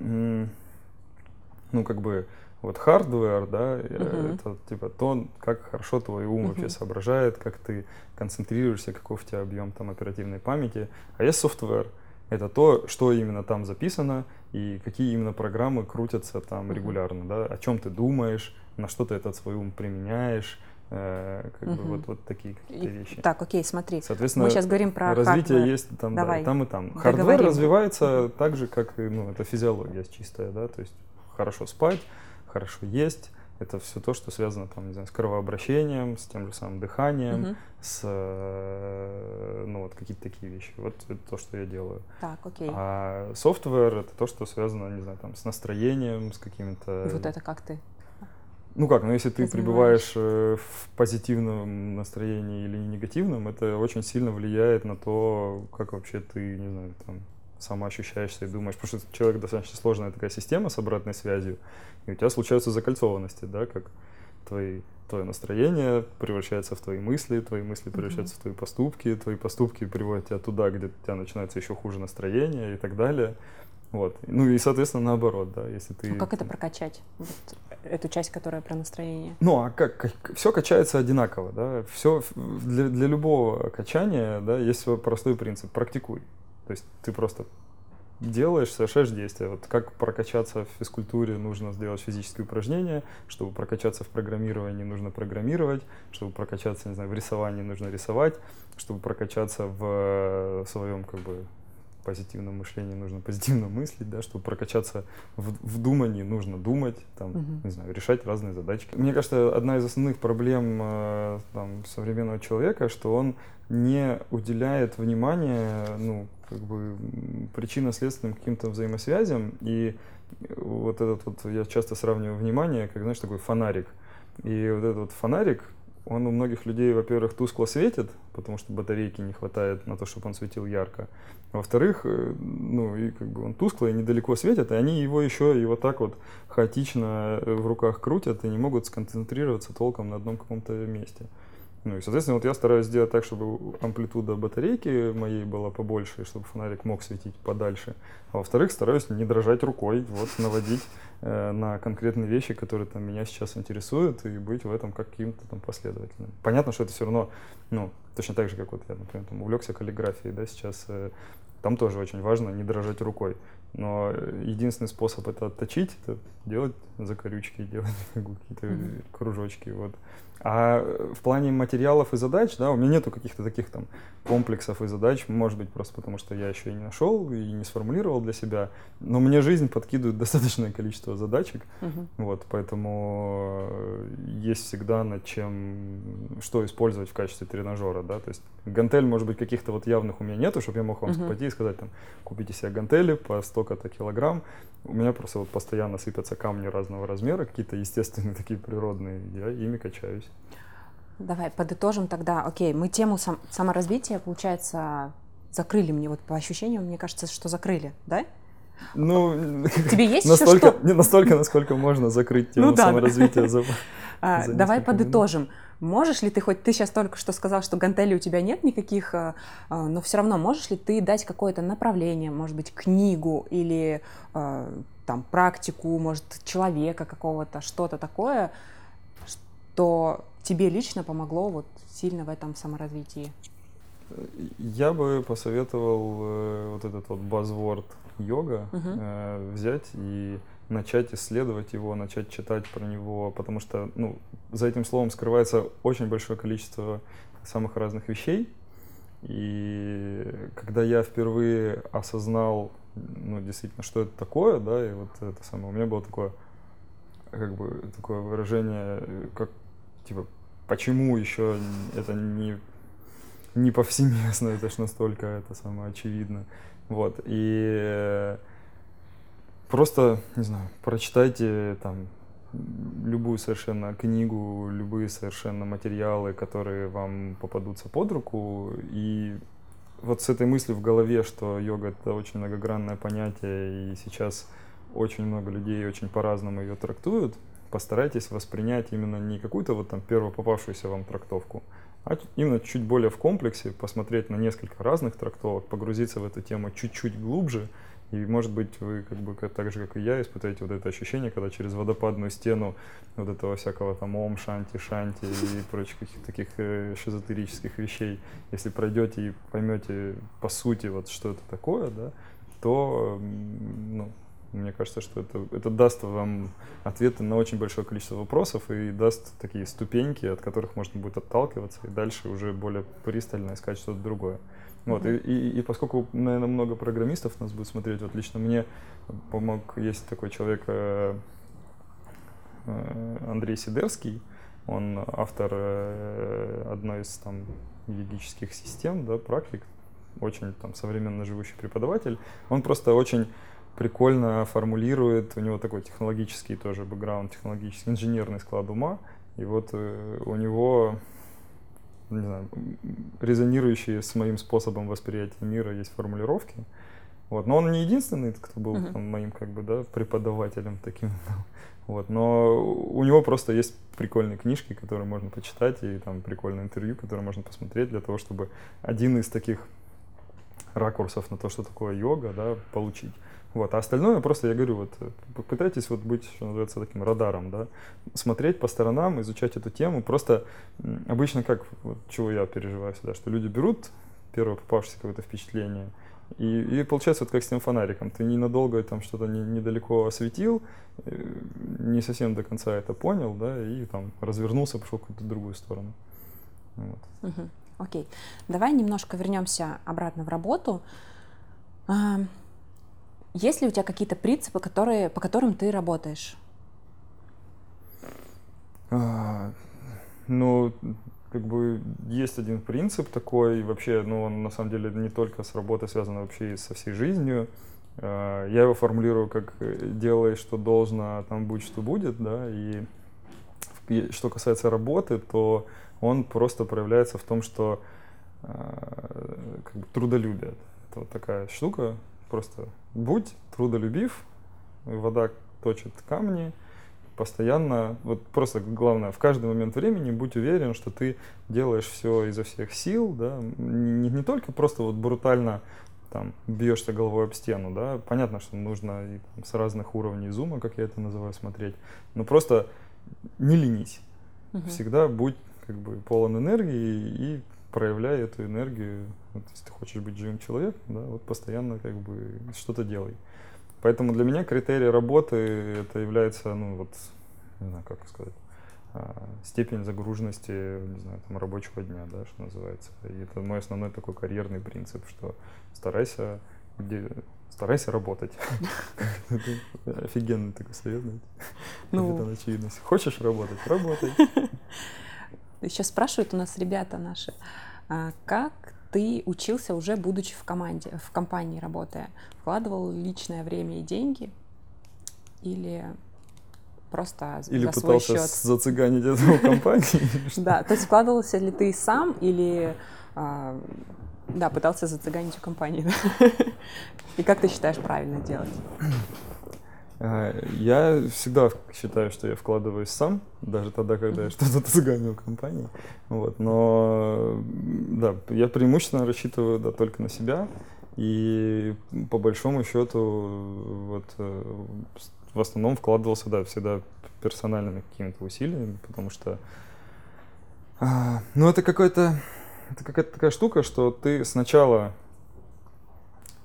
[SPEAKER 2] ну, как бы, вот хардвер, да, uh-huh. это типа то, как хорошо твой ум uh-huh. вообще соображает, как ты концентрируешься, какой у тебя объем там оперативной памяти. А есть software, это то, что именно там записано и какие именно программы крутятся там uh-huh. регулярно, да, о чем ты думаешь, на что ты этот свой ум применяешь, э, как угу. бы вот, вот такие какие-то вещи.
[SPEAKER 1] Так, окей, смотри. Соответственно, мы сейчас говорим про
[SPEAKER 2] развитие hardware. есть там, Давай. да, там и там. Hardware развивается так же, как и ну, это физиология чистая, да, то есть хорошо спать, хорошо есть, это все то, что связано там, не знаю, с кровообращением, с тем же самым дыханием,
[SPEAKER 1] Мгм.
[SPEAKER 2] с, э, ну вот какие-то такие вещи. Вот это то, что я делаю.
[SPEAKER 1] Так, окей.
[SPEAKER 2] А софтвер это то, что связано, не знаю, там, с настроением, с какими-то...
[SPEAKER 1] Вот это как ты?
[SPEAKER 2] Ну как, ну если ты
[SPEAKER 1] Ты
[SPEAKER 2] пребываешь э, в позитивном настроении или негативном, это очень сильно влияет на то, как вообще ты, не знаю, там, самоощущаешься и думаешь. Потому что человек достаточно сложная такая система с обратной связью, и у тебя случаются закольцованности, да, как твои, твое настроение превращается в твои мысли, твои мысли превращаются в твои поступки, твои поступки приводят тебя туда, где у тебя начинается еще хуже настроение и так далее. Вот. Ну и, соответственно, наоборот, да, если ты...
[SPEAKER 1] Ну, как это прокачать? Вот эту часть, которая про настроение.
[SPEAKER 2] Ну, а как, все качается одинаково, да, все для, для любого качания, да, есть свой простой принцип, практикуй. То есть ты просто делаешь, совершаешь действия. Вот как прокачаться в физкультуре, нужно сделать физические упражнения, чтобы прокачаться в программировании, нужно программировать, чтобы прокачаться, не знаю, в рисовании, нужно рисовать, чтобы прокачаться в своем, как бы, позитивном мышлении нужно позитивно мыслить, да, чтобы прокачаться в, в думании нужно думать, там,
[SPEAKER 1] Мгм.
[SPEAKER 2] не знаю, решать разные задачки. Мне кажется, одна из основных проблем э, там, современного человека, что он не уделяет внимания, ну, как бы причинно-следственным каким-то взаимосвязям, и вот этот вот, я часто сравниваю внимание, как, знаешь, такой фонарик. И вот этот вот фонарик, он у многих людей, во-первых, тускло светит, потому что батарейки не хватает на то, чтобы он светил ярко. Во-вторых, э, ну, и как бы он тускло и недалеко светит, и они его еще и вот так вот хаотично э, в руках крутят и не могут сконцентрироваться толком на одном каком-то месте. Ну и, соответственно, вот я стараюсь сделать так, чтобы амплитуда батарейки моей была побольше, чтобы фонарик мог светить подальше. А во-вторых, стараюсь не дрожать рукой, вот наводить э, на конкретные вещи, которые там меня сейчас интересуют, и быть в этом каким-то там последовательным. Понятно, что это все равно, ну, точно так же, как вот я, например, там увлекся каллиграфией, да, сейчас э, там тоже очень важно не дрожать рукой. Но э, единственный способ это отточить, это делать закорючки, делать какие-то
[SPEAKER 1] Мгм.
[SPEAKER 2] кружочки, вот. А в плане материалов и задач, да, у меня нету каких-то таких там комплексов и задач, может быть, просто потому что я еще и не нашел и не сформулировал для себя. Но мне жизнь подкидывает достаточное количество задачек,
[SPEAKER 1] Мгм.
[SPEAKER 2] вот, поэтому э, есть всегда над чем, что использовать в качестве тренажера, да, то есть гантель, может быть, каких-то вот явных у меня нету, чтобы я мог вам
[SPEAKER 1] Мгм.
[SPEAKER 2] пойти и сказать, там, купите себе гантели по столько-то килограмм, у меня просто вот постоянно сыпятся камни разного размера, какие-то естественные такие природные, я ими качаюсь.
[SPEAKER 1] Давай подытожим тогда. Окей, мы тему сам- саморазвития, получается, закрыли мне. Вот по ощущениям, мне кажется, что закрыли, да?
[SPEAKER 2] Ну,
[SPEAKER 1] Тебе есть еще
[SPEAKER 2] настолько,
[SPEAKER 1] что?
[SPEAKER 2] не настолько, насколько можно закрыть тему
[SPEAKER 1] Ну да.
[SPEAKER 2] саморазвития за-
[SPEAKER 1] А,
[SPEAKER 2] за
[SPEAKER 1] давай
[SPEAKER 2] несколько минут.
[SPEAKER 1] подытожим. Можешь ли ты хоть, ты сейчас только что сказал, что гантелей у тебя нет никаких, а, а, но все равно можешь ли ты дать какое-то направление, может быть, книгу или а, там практику, может, человека какого-то, что-то такое, что тебе лично помогло вот сильно в этом саморазвитии?
[SPEAKER 2] Я бы посоветовал э, вот этот вот buzzword йога э, взять и начать исследовать его, начать читать про него, потому что ну, за этим словом скрывается очень большое количество самых разных вещей. И когда я впервые осознал, ну, действительно, что это такое, да, и вот это самое, у меня было такое, как бы, такое выражение, как, типа, почему еще это не не повсеместно, это ж настолько это самое очевидно. Вот. И просто, не знаю, прочитайте там любую совершенно книгу, любые совершенно материалы, которые вам попадутся под руку. И вот с этой мыслью в голове, что йога это очень многогранное понятие, и сейчас очень много людей очень по-разному ее трактуют, постарайтесь воспринять именно не какую-то вот там первую попавшуюся вам трактовку, а именно чуть более в комплексе, посмотреть на несколько разных трактовок, погрузиться в эту тему чуть-чуть глубже, и, может быть, вы как бы так же, как и я, испытаете вот это ощущение, когда через водопадную стену вот этого всякого там ом, шанти, шанти и прочих каких-то таких э, шизотерических вещей, если пройдете и поймете по сути вот что это такое, да, то, ну, мне кажется, что это, это даст вам ответы на очень большое количество вопросов и даст такие ступеньки, от которых можно будет отталкиваться и дальше уже более пристально искать что-то другое. Вот, и, и, и поскольку, наверное, много программистов нас будет смотреть, вот лично мне помог, есть такой человек, э, э, Андрей Сидерский, он автор э, одной из там йогических систем, да, практик, очень там современно живущий преподаватель. Он просто очень прикольно формулирует, у него такой технологический тоже бэкграунд, технологический, инженерный склад ума, и вот у него, не знаю, резонирующие с моим способом восприятия мира есть формулировки, вот. Но он не единственный, кто был uh-huh. там, моим как бы, да, преподавателем таким. Вот. Но у него просто есть прикольные книжки, которые можно почитать, и там прикольное интервью, которое можно посмотреть для того, чтобы один из таких ракурсов на то, что такое йога, да, получить. Вот. А остальное просто, я говорю, вот попытайтесь вот быть, что называется, таким радаром, да, смотреть по сторонам, изучать эту тему. Просто обычно как, вот, чего я переживаю всегда, что люди берут первое попавшееся какое-то впечатление, и, и получается вот как с тем фонариком. Ты ненадолго там что-то не, недалеко осветил, э, не совсем до конца это понял, да, и там развернулся, пошел в какую-то другую сторону. Вот.
[SPEAKER 1] Окей. Давай немножко вернемся обратно в работу. Есть ли у тебя какие-то принципы, которые, по которым ты работаешь?
[SPEAKER 2] А, ну, как бы есть один принцип такой, вообще, ну, он на самом деле не только с работой связан, а вообще и со всей жизнью. А, я его формулирую как «делай, что должно, а там будь, что будет», да, и что касается работы, то он просто проявляется в том, что как бы, трудолюбие. Это вот такая штука, просто будь трудолюбив, вода точит камни, постоянно, вот просто главное, в каждый момент времени будь уверен, что ты делаешь все изо всех сил, да, не, не только просто вот брутально там бьешься головой об стену, да, понятно, что нужно и, там, с разных уровней зума, как я это называю, смотреть, но просто не ленись, угу. всегда будь как бы полон энергии и проявляй эту энергию, вот, если ты хочешь быть живым человеком, да, вот постоянно как бы что-то делай. Поэтому для меня критерий работы это является, ну вот, не знаю, как сказать, а, степень загруженности, не знаю, там, рабочего дня, да, что называется. И это мой основной такой карьерный принцип, что старайся, где, старайся работать. Офигенный такой совет, Ну, это очевидность. Хочешь работать, работай.
[SPEAKER 1] Сейчас спрашивают у нас ребята наши, как ты учился уже будучи в команде, в компании работая? Вкладывал личное время и деньги или просто
[SPEAKER 2] или
[SPEAKER 1] за свой
[SPEAKER 2] счет? Или
[SPEAKER 1] пытался
[SPEAKER 2] зацыганить эту компанию?
[SPEAKER 1] Да, то есть вкладывался ли ты сам или а, да, пытался зацыганить у компании. И как ты считаешь правильно делать?
[SPEAKER 2] А, я всегда считаю, что я вкладываюсь сам, даже тогда, когда я что-то цыганил компании. Вот. Но да, я преимущественно рассчитываю да, только на себя. И по большому счету вот, э, в основном вкладывался да, всегда персональными какими-то усилиями, потому что а, ну, это какой-то это какая-то такая штука, что ты сначала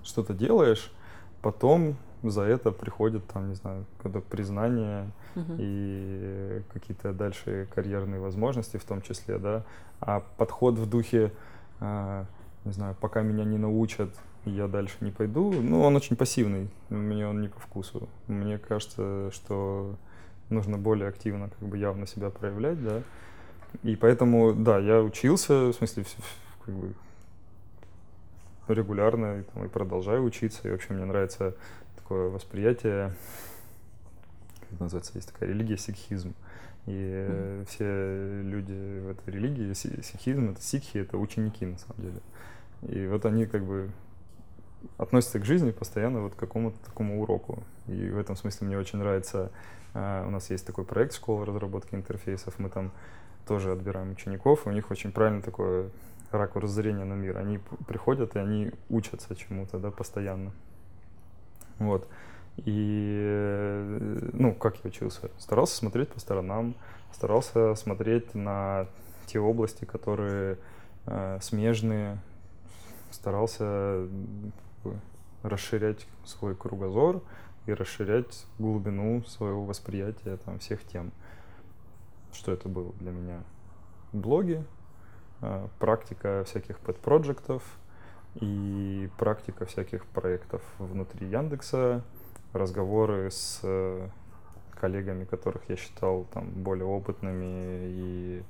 [SPEAKER 2] что-то делаешь, потом за это приходит там, не знаю, когда признание uh-huh. и какие-то дальше карьерные возможности в том числе, да. А подход в духе, э, не знаю, пока меня не научат, я дальше не пойду, ну, он очень пассивный, мне он не по вкусу. Мне кажется, что нужно более активно, как бы явно себя проявлять, да. И поэтому, да, я учился, в смысле, как бы регулярно и, там, и продолжаю учиться. И вообще мне нравится такое восприятие, как называется, есть такая религия сикхизм. И mm. все люди в этой религии, сикхизм, это сикхи, это ученики на самом деле. И вот они как бы относятся к жизни постоянно вот к какому-то такому уроку. И в этом смысле мне очень нравится, uh, у нас есть такой проект школа разработки интерфейсов, мы там тоже отбираем учеников, и у них очень правильно такое ракурс зрения на мир. Они приходят и они учатся чему-то, да, постоянно. Вот. И, э, ну, как я учился? Старался смотреть по сторонам, старался смотреть на те области, которые э, смежные, старался расширять свой кругозор и расширять глубину своего восприятия там, всех тем. Что это было для меня? Блоги, э, практика всяких подпроектов, и практика всяких проектов внутри Яндекса, разговоры с коллегами, которых я считал там более опытными и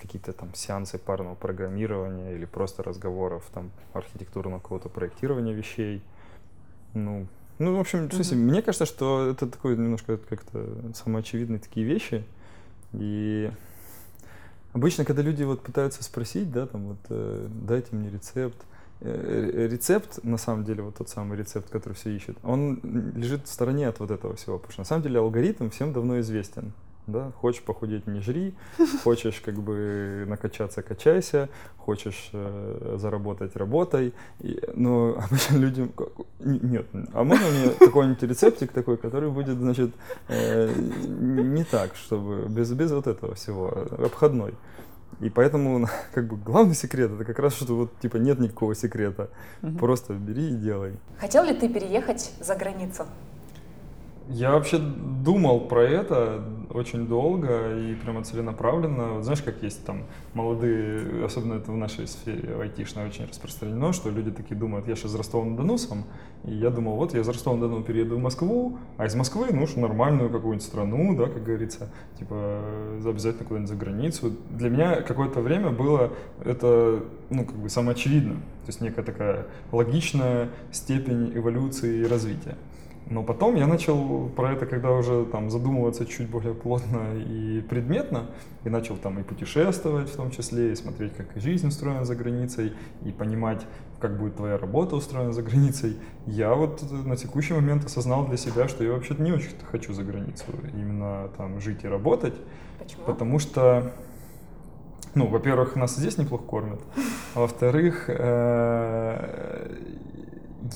[SPEAKER 2] какие-то там сеансы парного программирования или просто разговоров там архитектурного какого-то проектирования вещей. Ну, ну, в общем, mm-hmm. смысле, мне кажется, что это такое немножко как-то самоочевидные такие вещи. И обычно, когда люди вот пытаются спросить, да, там вот, э, дайте мне рецепт, э, рецепт, на самом деле, вот тот самый рецепт, который все ищут, он лежит в стороне от вот этого всего, потому что на самом деле алгоритм всем давно известен да, хочешь похудеть, не жри, хочешь как бы накачаться, качайся, хочешь э, заработать, работай, и, но обычно людям, нет, а можно мне какой-нибудь рецептик такой, который будет, значит, э, не так, чтобы без, без вот этого всего, обходной. И поэтому, как бы, главный секрет это как раз, что вот, типа, нет никакого секрета. Угу. Просто бери и делай.
[SPEAKER 1] Хотел ли ты переехать за границу?
[SPEAKER 2] Я вообще думал про это очень долго и прямо целенаправленно. Вот знаешь, как есть там молодые, особенно это в нашей сфере айтишной очень распространено, что люди такие думают, я сейчас из Ростова-на-Дону сам, и я думал, вот я из Ростова-на-Дону перееду в Москву, а из Москвы, ну, уж нормальную какую-нибудь страну, да, как говорится, типа обязательно куда-нибудь за границу. Для меня какое-то время было это, ну, как бы самоочевидно, то есть некая такая логичная степень эволюции и развития. Но потом я начал про это, когда уже там задумываться чуть более плотно и предметно, и начал там и путешествовать в том числе, и смотреть, как жизнь устроена за границей, и понимать, как будет твоя работа устроена за границей. Я вот на текущий момент осознал для себя, что я вообще-то не очень хочу за границу, именно там жить и работать.
[SPEAKER 1] Почему?
[SPEAKER 2] Потому что ну, во-первых, нас здесь неплохо кормят, а во-вторых, э,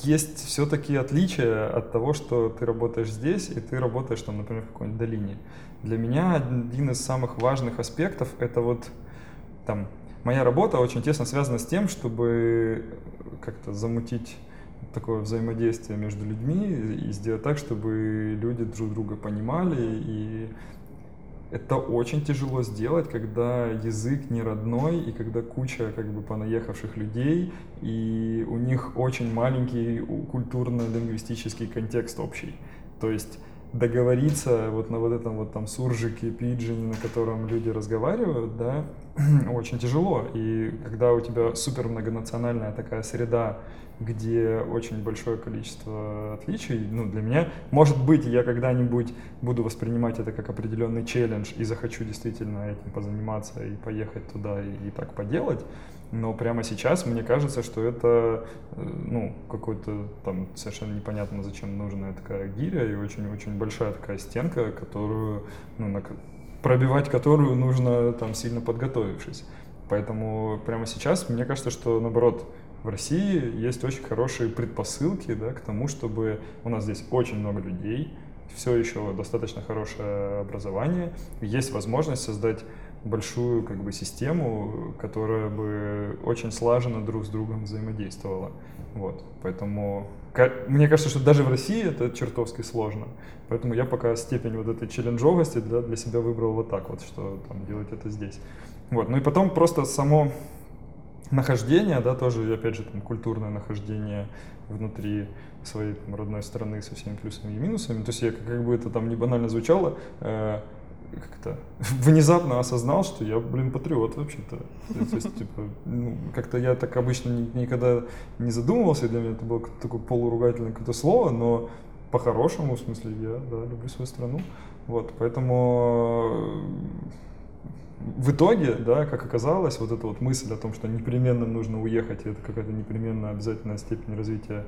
[SPEAKER 2] есть все-таки отличия от того, что ты работаешь здесь и ты работаешь там, например, в какой-нибудь долине. Для меня один из самых важных аспектов это вот там моя работа очень тесно связана с тем, чтобы как-то замутить такое взаимодействие между людьми и сделать так, чтобы люди друг друга понимали и это очень тяжело сделать, когда язык не родной, и когда куча как бы понаехавших людей, и у них очень маленький культурно-лингвистический контекст общий. То есть договориться вот на вот этом вот там суржике, пиджине, на котором люди разговаривают, да, очень тяжело. И когда у тебя супер многонациональная такая среда, где очень большое количество отличий, ну, для меня, может быть, я когда-нибудь буду воспринимать это как определенный челлендж и захочу действительно этим позаниматься и поехать туда и, и так поделать, но прямо сейчас мне кажется, что это, э, ну, какой-то там совершенно непонятно, зачем нужная такая гиря и очень-очень большая такая стенка, которую, ну, на, пробивать которую нужно там сильно подготовившись. Поэтому прямо сейчас мне кажется, что наоборот, в России есть очень хорошие предпосылки да, к тому, чтобы у нас здесь очень много людей, все еще достаточно хорошее образование, есть возможность создать большую как бы систему, которая бы очень слаженно друг с другом взаимодействовала. Вот. Поэтому мне кажется, что даже в России это чертовски сложно. Поэтому я пока степень вот этой челленджовости для, для себя выбрал вот так вот, что там делать это здесь. Вот. Ну и потом просто само нахождение, да, тоже, опять же, там, культурное нахождение внутри своей там, родной страны со всеми плюсами и минусами. То есть я, как бы это там не банально звучало, э, как-то внезапно осознал, что я, блин, патриот вообще-то. То есть, типа, ну, как-то я так обычно ни, никогда не задумывался, для меня это было такое полуругательное какое-то слово, но по-хорошему, в смысле, я, да, люблю свою страну. Вот, поэтому в итоге, да, как оказалось, вот эта вот мысль о том, что непременно нужно уехать, это какая-то непременно обязательная степень развития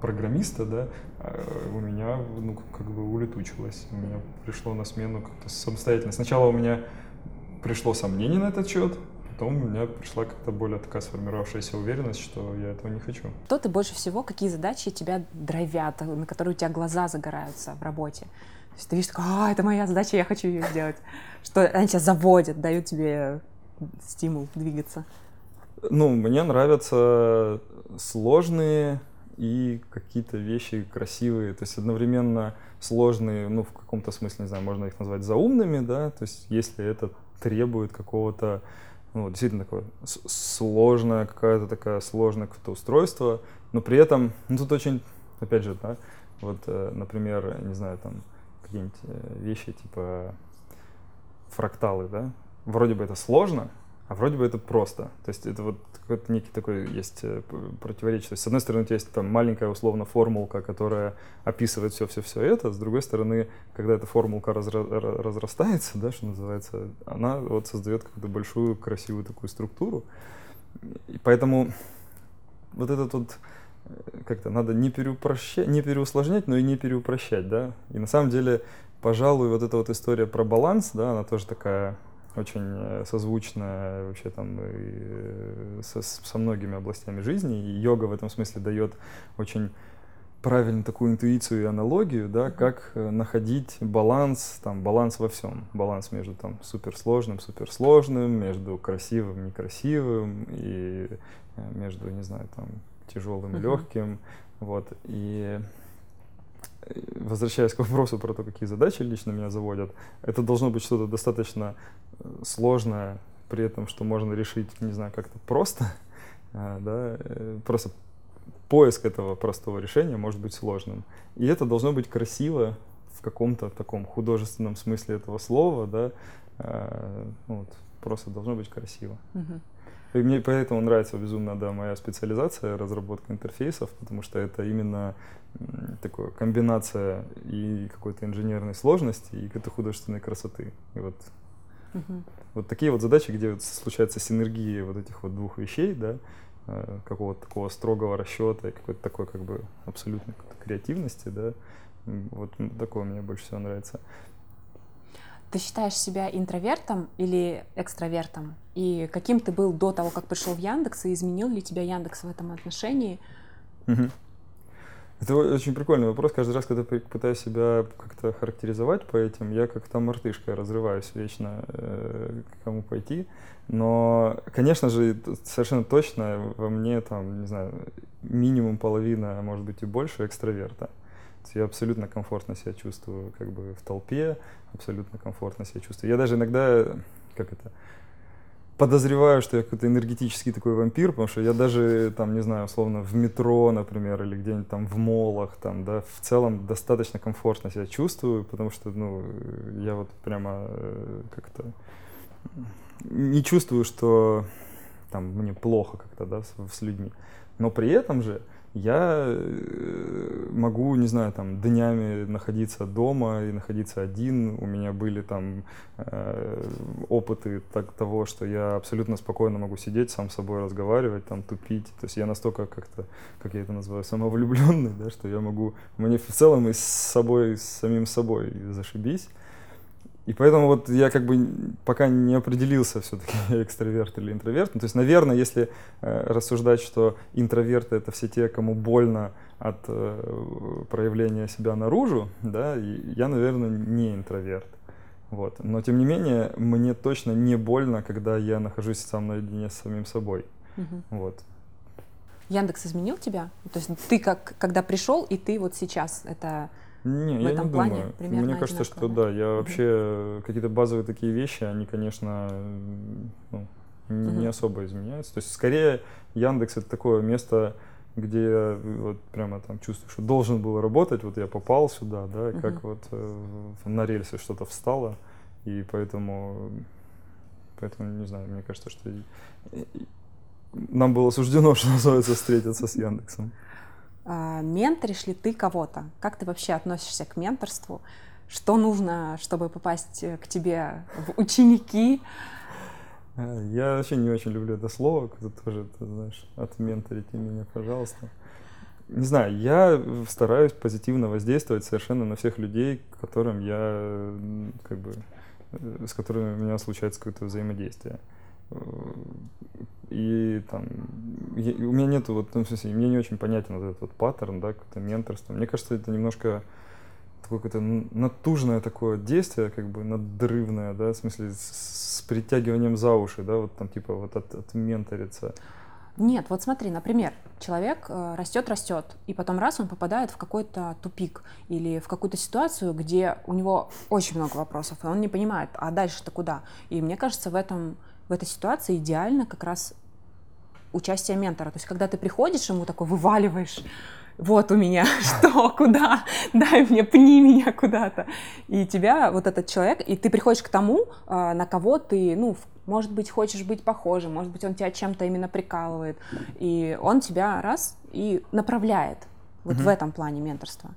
[SPEAKER 2] программиста, да, а, у меня, ну, как бы улетучилась. У меня пришло на смену как-то самостоятельно. Сначала у меня пришло сомнение на этот счет, потом у меня пришла как-то более такая сформировавшаяся уверенность, что я этого не хочу.
[SPEAKER 1] Что ты больше всего, какие задачи тебя драйвят, на которые у тебя глаза загораются в работе? Есть ты видишь, а, это моя задача, я хочу ее сделать. Что они тебя заводят, дают тебе стимул двигаться.
[SPEAKER 2] Ну, мне нравятся сложные и какие-то вещи красивые, то есть одновременно сложные, ну, в каком-то смысле, не знаю, можно их назвать заумными, да, то есть если это требует какого-то, ну, действительно такое сложное, какая-то такая сложное какое-то устройство, но при этом, ну, тут очень, опять же, да, Вот, э, например, не знаю, там какие-нибудь э, вещи типа фракталы, да? Вроде бы это сложно, а вроде бы это просто. То есть это вот какой-то некий такой есть э, противоречие. С одной стороны, у тебя есть там маленькая условно формулка, которая описывает все-все-все это, с другой стороны, когда эта формулка разра- разрастается, да, что называется, она вот создает какую-то большую красивую такую структуру. И поэтому вот этот вот как-то надо не переупрощать, не переусложнять, но и не переупрощать, да. И на самом деле, пожалуй, вот эта вот история про баланс, да, она тоже такая очень э, созвучная вообще там и э, со, со многими областями жизни. И йога в этом смысле дает очень правильно такую интуицию и аналогию, да, как э, находить баланс, там, баланс во всем. Баланс между там суперсложным, суперсложным, между красивым, некрасивым, и между, не знаю, там, тяжелым и легким. Вот. И возвращаясь к вопросу про то, какие задачи лично меня заводят, это должно быть что-то достаточно сложное, при этом, что можно решить, не знаю, как-то просто, а, да, э, просто поиск этого простого решения может быть сложным. И это должно быть красиво в каком-то таком художественном смысле этого слова, да, а, вот, просто должно быть красиво. Uh-huh. И мне поэтому нравится безумно, да, моя специализация, разработка интерфейсов, потому что это именно такая комбинация и какой-то инженерной сложности, и какой-то художественной красоты. И вот Угу. Вот такие вот задачи, где вот случается синергия вот этих вот двух вещей, да, э, какого-то такого строгого расчета и какой-то такой как бы абсолютной креативности, да, вот такое мне больше всего нравится.
[SPEAKER 1] Ты считаешь себя интровертом или экстравертом? И каким ты был до того, как пришел в Яндекс, и изменил ли тебя Яндекс в этом отношении?
[SPEAKER 2] Это очень прикольный вопрос. Каждый раз, когда пытаюсь себя как-то характеризовать по этим, я как там мартышка разрываюсь вечно, э, к кому пойти. Но, конечно же, совершенно точно во мне там, не знаю, минимум половина, а может быть и больше экстраверта. Я абсолютно комфортно себя чувствую как бы в толпе, абсолютно комфортно себя чувствую. Я даже иногда, как это, подозреваю, что я какой-то энергетический такой вампир, потому что я даже, там, не знаю, условно, в метро, например, или где-нибудь там в молах, там, да, в целом достаточно комфортно себя чувствую, потому что, ну, я вот прямо э, как-то не чувствую, что там мне плохо как-то, да, с, с людьми. Но при этом же я э, могу, не знаю, там днями находиться дома и находиться один. У меня были там э, опыты так, того, что я абсолютно спокойно могу сидеть, сам с собой разговаривать, там тупить. То есть я настолько как-то, как я это называю, самовлюбленный, да, что я могу, мне в целом и с собой, с самим собой зашибись. И поэтому вот я как бы пока не определился все-таки, экстраверт или интроверт. Ну, то есть, наверное, если э, рассуждать, что интроверты это все те, кому больно от э, проявления себя наружу, да, я, наверное, не интроверт. Вот. Но тем не менее, мне точно не больно, когда я нахожусь сам наедине с самим собой. Угу. Вот.
[SPEAKER 1] Яндекс изменил тебя? То есть ты как, когда пришел, и ты вот сейчас это
[SPEAKER 2] не, в я этом не плане думаю. примерно Мне кажется, что да, я угу. вообще какие-то базовые такие вещи, они, конечно, ну, угу. не особо изменяются. То есть скорее Яндекс это такое место, где я вот прямо там чувствую, что должен был работать, вот я попал сюда, да, и угу. как вот э, на рельсы что-то встало, и поэтому, поэтому не знаю, мне кажется, что нам было суждено, что называется, встретиться с Яндексом.
[SPEAKER 1] А, менторишь ли ты кого-то? Как ты вообще относишься к менторству? Что нужно, чтобы попасть э, к тебе в ученики?
[SPEAKER 2] А, я вообще не очень люблю это слово, когда тоже, ты знаешь, отменторите меня, пожалуйста. Не знаю, я стараюсь позитивно воздействовать совершенно на всех людей, которым я, как бы, э, с которыми у меня случается какое-то взаимодействие. И там, я, у меня нету, вот, ну, в смысле, мне не очень понятен вот этот вот паттерн, да, какое-то менторство. Мне кажется, это немножко такое какое-то натужное такое действие, как бы надрывное, да, в смысле, с, с притягиванием за уши, да, вот там типа вот от, от менториться.
[SPEAKER 1] Нет, вот смотри, например, человек э, растет, растет, и потом раз он попадает в какой-то тупик или в какую-то ситуацию, где у него очень много вопросов, и он не понимает, а дальше-то куда? И мне кажется, в этом в этой ситуации идеально как раз участие ментора. То есть, когда ты приходишь ему такой, вываливаешь вот у меня что, куда, дай мне, пни меня куда-то. И тебя вот этот человек, и ты приходишь к тому, а, на кого ты, ну, может быть, хочешь быть похожим, может быть, он тебя чем-то именно прикалывает, и он тебя раз и направляет вот угу. в этом плане менторства.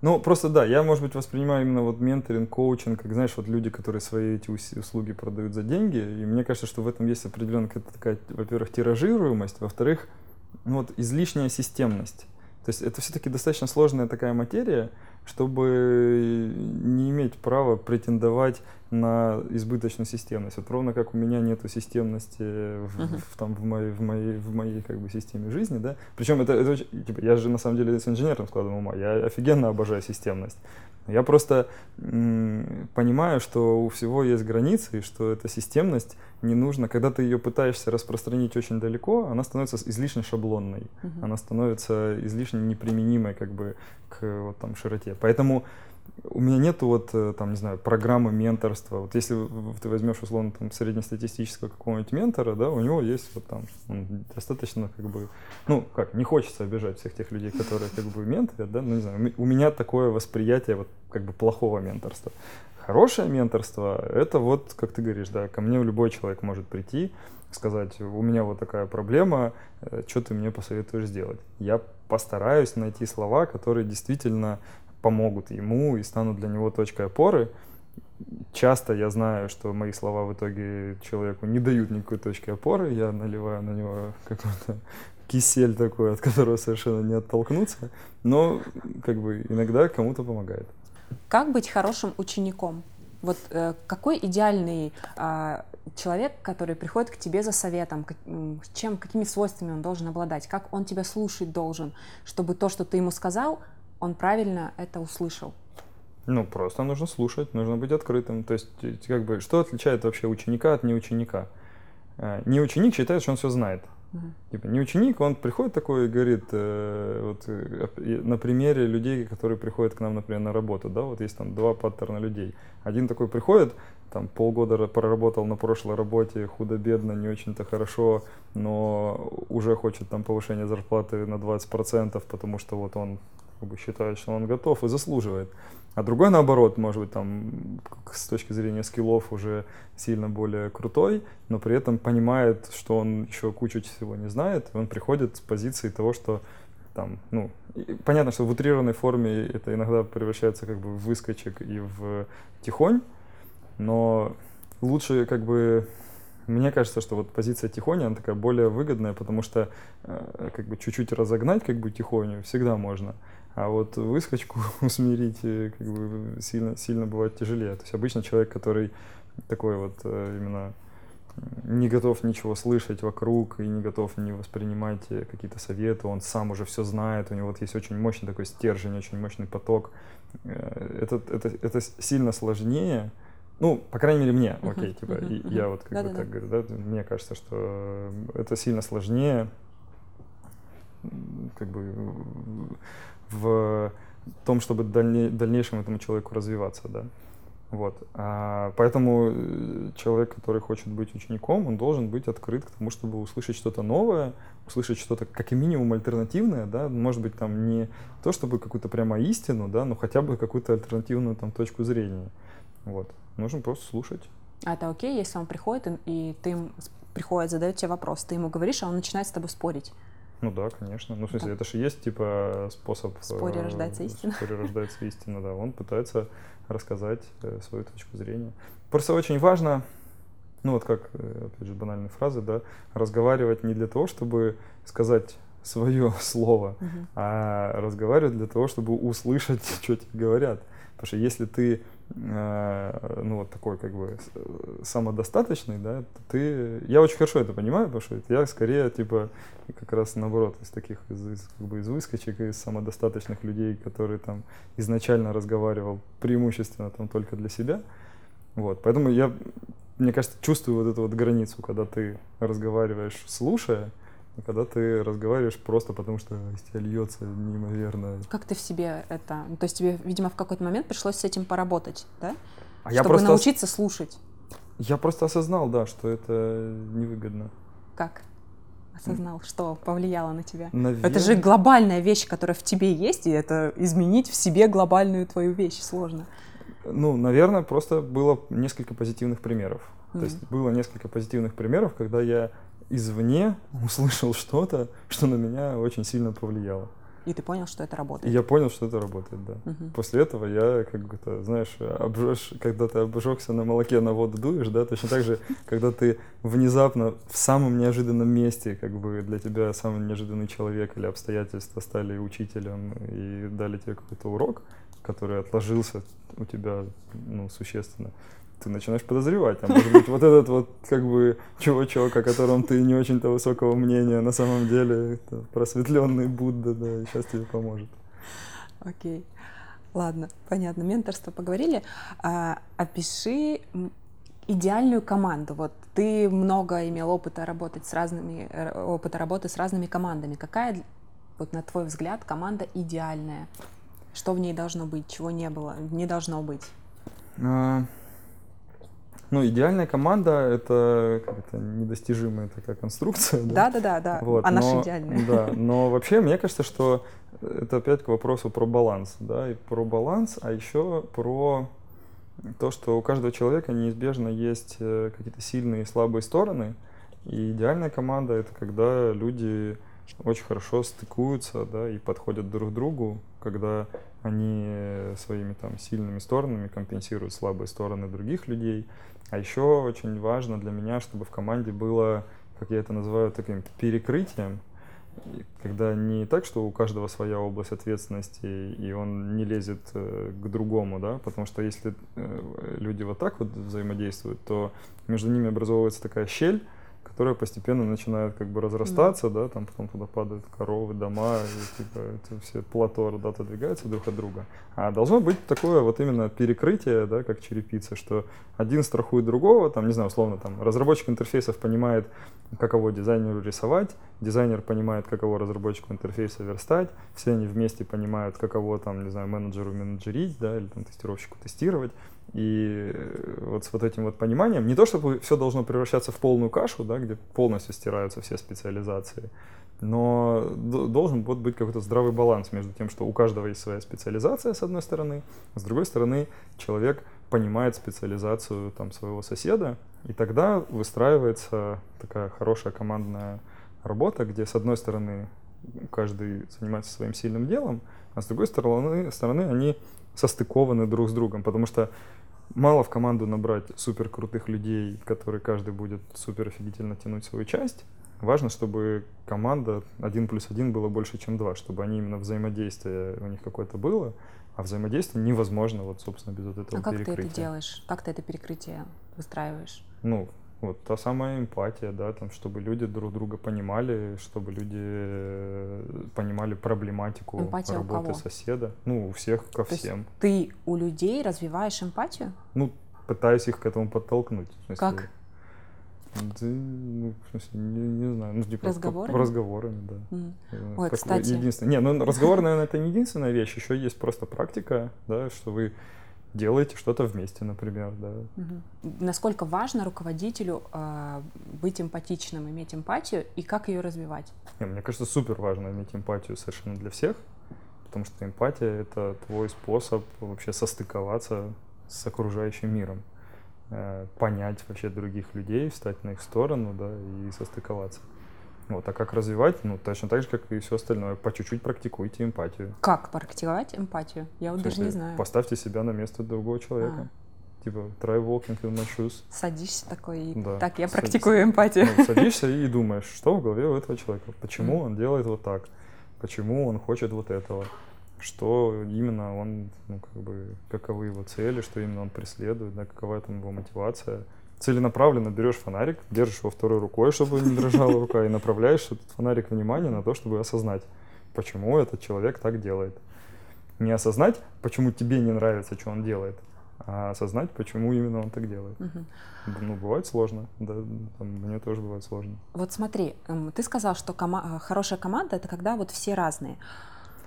[SPEAKER 2] Ну, просто да, я, может быть, воспринимаю именно вот менторинг, коучинг, как, знаешь, вот люди, которые свои эти услуги продают за деньги, и мне кажется, что в этом есть определенная такая, во-первых, тиражируемость, во-вторых, ну, вот излишняя системность. То есть это все-таки достаточно сложная такая материя, чтобы не иметь права претендовать на избыточную системность. Вот ровно как у меня нету системности в, uh-huh. в, там, в, моей, в, моей, в моей как бы, системе жизни, да. Причем это, это типа, я же на самом деле с инженерным складом ума, я офигенно обожаю системность. Я просто м- понимаю, что у всего есть границы, и что эта системность не нужно, когда ты ее пытаешься распространить очень далеко, она становится излишне шаблонной, uh-huh. она становится излишне неприменимой как бы к вот, там, широте. Поэтому у меня нету вот, э, там, не знаю, программы менторства. Вот если ты возьмешь, условно, там, среднестатистического какого-нибудь ментора, да, у него есть вот там, достаточно, как бы, ну, как, не хочется обижать всех тех людей, которые, как бы, менторят, да, ну, не знаю, у меня такое восприятие, вот, как бы, плохого менторства. Хорошее менторство — это вот, как ты говоришь, да, ко мне любой человек может прийти, сказать, у меня вот такая проблема, э, что ты мне посоветуешь сделать? Я постараюсь найти слова, которые действительно помогут ему и станут для него точкой опоры. Часто я знаю, что мои слова в итоге человеку не дают никакой точки опоры, я наливаю на него какой-то кисель такой, от которого совершенно не оттолкнуться, но как бы иногда кому-то помогает.
[SPEAKER 1] Как быть хорошим учеником? Вот э, какой идеальный э, человек, который приходит к тебе за советом, как, чем, какими свойствами он должен обладать, как он тебя слушать должен, чтобы то, что ты ему сказал, он правильно это услышал?
[SPEAKER 2] Ну, просто нужно слушать, нужно быть открытым. То есть, как бы, что отличает вообще ученика от неученика? Э, не ученик считает, что он все знает. Угу. Типа не ученик, он приходит такой и говорит, э, вот э, на примере людей, которые приходят к нам, например, на работу, да, вот есть там два паттерна людей. Один такой приходит, там полгода проработал на прошлой работе, худо-бедно, не очень-то хорошо, но уже хочет там повышение зарплаты на 20%, потому что вот он как бы считает, что он готов и заслуживает. А другой, наоборот, может быть, там, с точки зрения скиллов уже сильно более крутой, но при этом понимает, что он еще кучу всего не знает, и он приходит с позиции того, что там, ну, понятно, что в утрированной форме это иногда превращается как бы в выскочек и в тихонь, но лучше как бы мне кажется, что вот позиция тихоня, она такая более выгодная, потому что э, как бы чуть-чуть разогнать как бы тихоню всегда можно. А вот выскочку усмирить э, как бы сильно, сильно бывает тяжелее. То есть обычно человек, который такой вот э, именно не готов ничего слышать вокруг и не готов не воспринимать э, какие-то советы, он сам уже все знает, у него вот есть очень мощный такой стержень, очень мощный поток. Это, это, это сильно сложнее, ну, по крайней мере, мне, uh-huh, окей, типа, uh-huh, uh-huh. я вот как бы так говорю, да, мне кажется, что это сильно сложнее, как бы в том, чтобы дальне, дальнейшем этому человеку развиваться, да. Вот. А, поэтому э, человек, который хочет быть учеником, он должен быть открыт к тому, чтобы услышать что-то новое, услышать что-то как минимум альтернативное, да, может быть, там не то, чтобы какую-то прямо истину, да, но хотя бы какую-то альтернативную там точку зрения. Вот. Нужно просто слушать.
[SPEAKER 1] А это окей, если он приходит, и ты приходит, задает тебе вопрос, ты ему говоришь, а он начинает с тобой спорить.
[SPEAKER 2] Ну да, конечно. Ну, в смысле, это же есть, типа, способ...
[SPEAKER 1] В споре
[SPEAKER 2] э,
[SPEAKER 1] рождается истина.
[SPEAKER 2] В споре рождается истина, да. Он пытается рассказать э, свою точку зрения. Просто очень важно, ну вот как, э, опять же, банальные фразы, да, разговаривать не для того, чтобы сказать свое слово, угу. а разговаривать для того, чтобы услышать, что тебе говорят. Потому что если ты ну вот такой как бы самодостаточный, да, ты, я очень хорошо это понимаю, потому что я скорее типа как раз наоборот из таких из, из, как бы из выскочек из самодостаточных людей, которые там изначально разговаривал преимущественно там только для себя, вот, поэтому я, мне кажется, чувствую вот эту вот границу, когда ты разговариваешь слушая, когда ты разговариваешь просто потому, что из тебя льется неимоверно.
[SPEAKER 1] Как ты в себе это... То есть тебе, видимо, в какой-то момент пришлось с этим поработать, да?
[SPEAKER 2] А
[SPEAKER 1] Чтобы
[SPEAKER 2] я просто
[SPEAKER 1] научиться слушать.
[SPEAKER 2] Я просто осознал, да, что это невыгодно.
[SPEAKER 1] Как? осознал, что повлияло на тебя?
[SPEAKER 2] Наверное...
[SPEAKER 1] Это же глобальная вещь, которая в тебе есть, и это изменить в себе глобальную твою вещь сложно.
[SPEAKER 2] Ну, наверное, просто было несколько позитивных примеров. Mm-hmm. То есть было несколько позитивных примеров, когда я извне услышал что-то, что на меня очень сильно повлияло.
[SPEAKER 1] И ты понял, что это работает.
[SPEAKER 2] И я понял, что это работает, да.
[SPEAKER 1] Мгм.
[SPEAKER 2] После этого я, как то знаешь, обжег, когда ты обжегся на молоке, на воду дуешь, да, точно так же, когда ты внезапно в самом неожиданном месте, как бы для тебя самый неожиданный человек или обстоятельства стали учителем и дали тебе какой-то урок, который отложился у тебя, ну, существенно, ты начинаешь подозревать, а может быть вот этот вот как бы чувачок, о котором ты не очень-то высокого мнения, на самом деле это просветленный Будда, да, сейчас тебе поможет.
[SPEAKER 1] Окей. Ладно, понятно. Менторство поговорили. А, опиши идеальную команду. Вот ты много имел опыта работать с разными, э, опыта работы с разными командами. Какая, вот на твой взгляд, команда идеальная? Что в ней должно быть, чего не было, не должно быть?
[SPEAKER 2] Ну, идеальная команда — это, как это недостижимая такая конструкция.
[SPEAKER 1] Да, да, да, да.
[SPEAKER 2] Вот,
[SPEAKER 1] а
[SPEAKER 2] но,
[SPEAKER 1] наша идеальная.
[SPEAKER 2] Да, но вообще мне кажется, что это опять к вопросу про баланс, да, и про баланс, а еще про то, что у каждого человека неизбежно есть э, какие-то сильные и слабые стороны, и идеальная команда — это когда люди очень хорошо стыкуются, да, и подходят друг к другу, когда они своими там сильными сторонами компенсируют слабые стороны других людей. А еще очень важно для меня, чтобы в команде было, как я это называю, таким перекрытием, когда не так, что у каждого своя область ответственности, и он не лезет э, к другому, да, потому что если э, люди вот так вот взаимодействуют, то между ними образовывается такая щель, которая постепенно начинает как бы разрастаться, mm. да, там потом туда падают коровы, дома, и, типа, это все плато да, отодвигаются друг от друга. А должно быть такое вот именно перекрытие, да, как черепица, что один страхует другого, там, не знаю, условно, там, разработчик интерфейсов понимает, каково дизайнеру рисовать, дизайнер понимает, каково разработчику интерфейса верстать, все они вместе понимают, каково, там, не знаю, менеджеру менеджерить, да, или там тестировщику тестировать, и э, вот с вот этим вот пониманием, не то чтобы все должно превращаться в полную кашу, да, где полностью стираются все специализации, но должен вот быть какой-то здравый баланс между тем, что у каждого есть своя специализация, с одной стороны, с другой стороны, человек понимает специализацию там, своего соседа, и тогда выстраивается такая хорошая командная работа, где, с одной стороны, каждый занимается своим сильным делом, а с другой стороны, стороны они состыкованы друг с другом, потому что мало в команду набрать супер крутых людей, которые каждый будет супер офигительно тянуть свою часть. Важно, чтобы команда один плюс один было больше, чем два, чтобы они именно взаимодействие у них какое-то было, а взаимодействие невозможно, вот, собственно, без вот этого
[SPEAKER 1] а как
[SPEAKER 2] перекрытия.
[SPEAKER 1] ты это делаешь? Как ты это перекрытие выстраиваешь?
[SPEAKER 2] Ну, вот та самая эмпатия, да, там, чтобы люди друг друга понимали, чтобы люди э, понимали проблематику
[SPEAKER 1] эмпатия
[SPEAKER 2] работы соседа. Ну, у всех ко
[SPEAKER 1] То
[SPEAKER 2] всем.
[SPEAKER 1] Ты у людей развиваешь эмпатию?
[SPEAKER 2] Ну, пытаюсь их к этому подтолкнуть. Смысле,
[SPEAKER 1] как?
[SPEAKER 2] Да, ну, в смысле, не, не знаю. Ну, типа,
[SPEAKER 1] разговорами?
[SPEAKER 2] разговорами, да.
[SPEAKER 1] Mm. Ой,
[SPEAKER 2] такое
[SPEAKER 1] кстати.
[SPEAKER 2] Единственное. Не, ну разговор, наверное, это не единственная вещь. Еще есть просто практика, да, что вы делаете что-то вместе, например, да.
[SPEAKER 1] Угу. Насколько важно руководителю э, быть эмпатичным, иметь эмпатию, и как ее развивать?
[SPEAKER 2] Не, мне кажется, супер важно иметь эмпатию совершенно для всех, потому что эмпатия — это твой способ вообще состыковаться с окружающим миром, э, понять вообще других людей, встать на их сторону, да, и состыковаться. Вот, а как развивать? Ну, точно так же, как и все остальное. По чуть-чуть практикуйте эмпатию.
[SPEAKER 1] Как практиковать эмпатию? Я вот даже не знаю.
[SPEAKER 2] Поставьте себя на место другого человека. А. Типа, try walking in my shoes.
[SPEAKER 1] Садишься такой и
[SPEAKER 2] да.
[SPEAKER 1] так, я
[SPEAKER 2] Садись.
[SPEAKER 1] практикую эмпатию.
[SPEAKER 2] Ну, садишься и думаешь, что в голове у этого человека. Почему он делает вот так? Почему он хочет вот этого? Что именно он, ну, как бы, каковы его цели, что именно он преследует, да, какова там его мотивация целенаправленно берешь фонарик, держишь его второй рукой, чтобы не дрожала рука, и направляешь этот фонарик внимание на то, чтобы осознать, почему этот человек так делает. Не осознать, почему тебе не нравится, что он делает, а осознать, почему именно он так делает.
[SPEAKER 1] Угу.
[SPEAKER 2] Ну, бывает сложно, да, там, мне тоже бывает сложно.
[SPEAKER 1] Вот смотри, эм, ты сказал, что кома- хорошая команда — это когда вот все разные.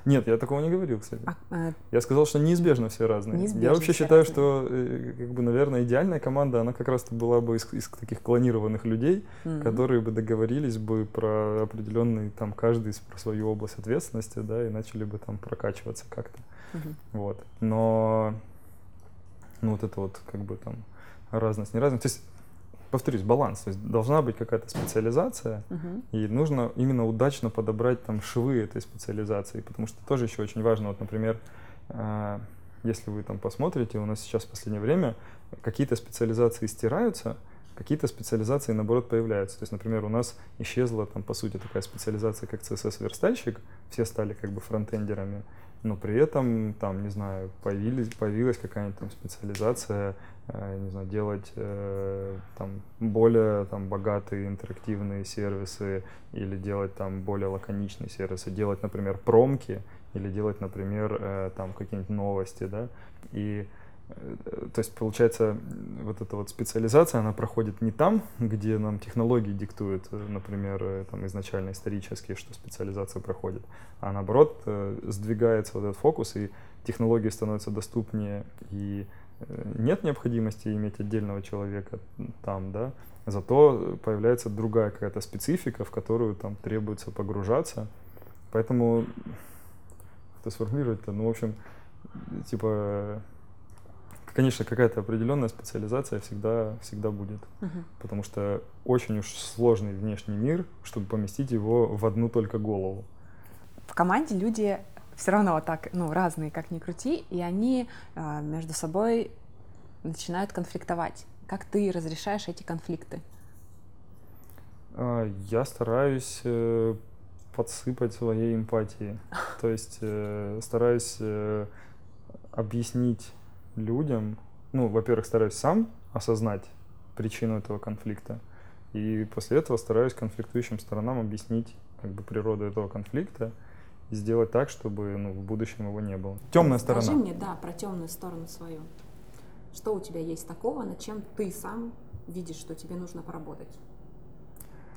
[SPEAKER 2] Нет, я такого не говорил, кстати.
[SPEAKER 1] А, э,
[SPEAKER 2] Я сказал, что неизбежно все разные.
[SPEAKER 1] Неизбежно
[SPEAKER 2] я вообще считаю,
[SPEAKER 1] разные.
[SPEAKER 2] что, э, как бы, наверное, идеальная команда, она как раз была бы из, из таких клонированных людей,
[SPEAKER 1] м.
[SPEAKER 2] которые бы договорились бы про определенный, там, каждый про свою область ответственности, да, и начали бы там прокачиваться как-то.
[SPEAKER 1] Мгм.
[SPEAKER 2] Вот. Но, ну, вот это вот, как бы там, разность, неразность. То есть, повторюсь, баланс. То есть, должна быть какая-то специализация,
[SPEAKER 1] Мгм.
[SPEAKER 2] и нужно именно удачно подобрать там швы этой специализации, потому что тоже еще очень важно, вот, например, а, если вы там посмотрите, у нас сейчас в последнее время какие-то специализации стираются, какие-то специализации, наоборот, появляются. То есть, например, у нас исчезла там, по сути, такая специализация, как CSS-верстальщик, все стали как бы фронтендерами, но при этом, там, не знаю, появились, появилась какая-нибудь там специализация, не знаю, делать э, там более там богатые интерактивные сервисы или делать там более лаконичные сервисы, делать, например, промки или делать, например, э, там какие-нибудь новости, да, и э, то есть, получается, вот эта вот специализация, она проходит не там, где нам технологии диктуют, э, например, э, там изначально исторически, что специализация проходит, а наоборот, э, сдвигается вот этот фокус, и технологии становятся доступнее, и э, нет необходимости иметь отдельного человека там, да, зато появляется другая какая-то специфика, в которую там требуется погружаться, поэтому, это сформулировать-то, ну, в общем, типа, конечно, какая-то определенная специализация всегда, всегда будет,
[SPEAKER 1] Мгм.
[SPEAKER 2] потому что очень уж сложный внешний мир, чтобы поместить его в одну только голову.
[SPEAKER 1] В команде люди все равно вот так, ну, разные, как ни крути, и они а, между собой начинают конфликтовать. Как ты разрешаешь эти конфликты?
[SPEAKER 2] А, Я стараюсь э, подсыпать своей эмпатии. То есть э, стараюсь э, объяснить людям, ну, во-первых, стараюсь сам осознать причину этого конфликта, и после этого стараюсь конфликтующим сторонам объяснить как бы природу этого конфликта и сделать так, чтобы ну, в будущем его не было. Темная
[SPEAKER 1] Скажи
[SPEAKER 2] сторона.
[SPEAKER 1] мне, да, про темную сторону свою. Что у тебя есть такого, над чем ты сам видишь, что тебе нужно поработать?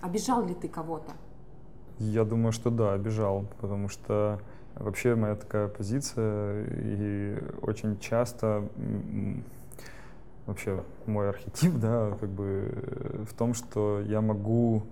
[SPEAKER 1] Обижал ли ты кого-то?
[SPEAKER 2] Я думаю, что да, обижал, потому что вообще моя такая позиция и очень часто вообще мой архетип, да, как бы э, в том, что я могу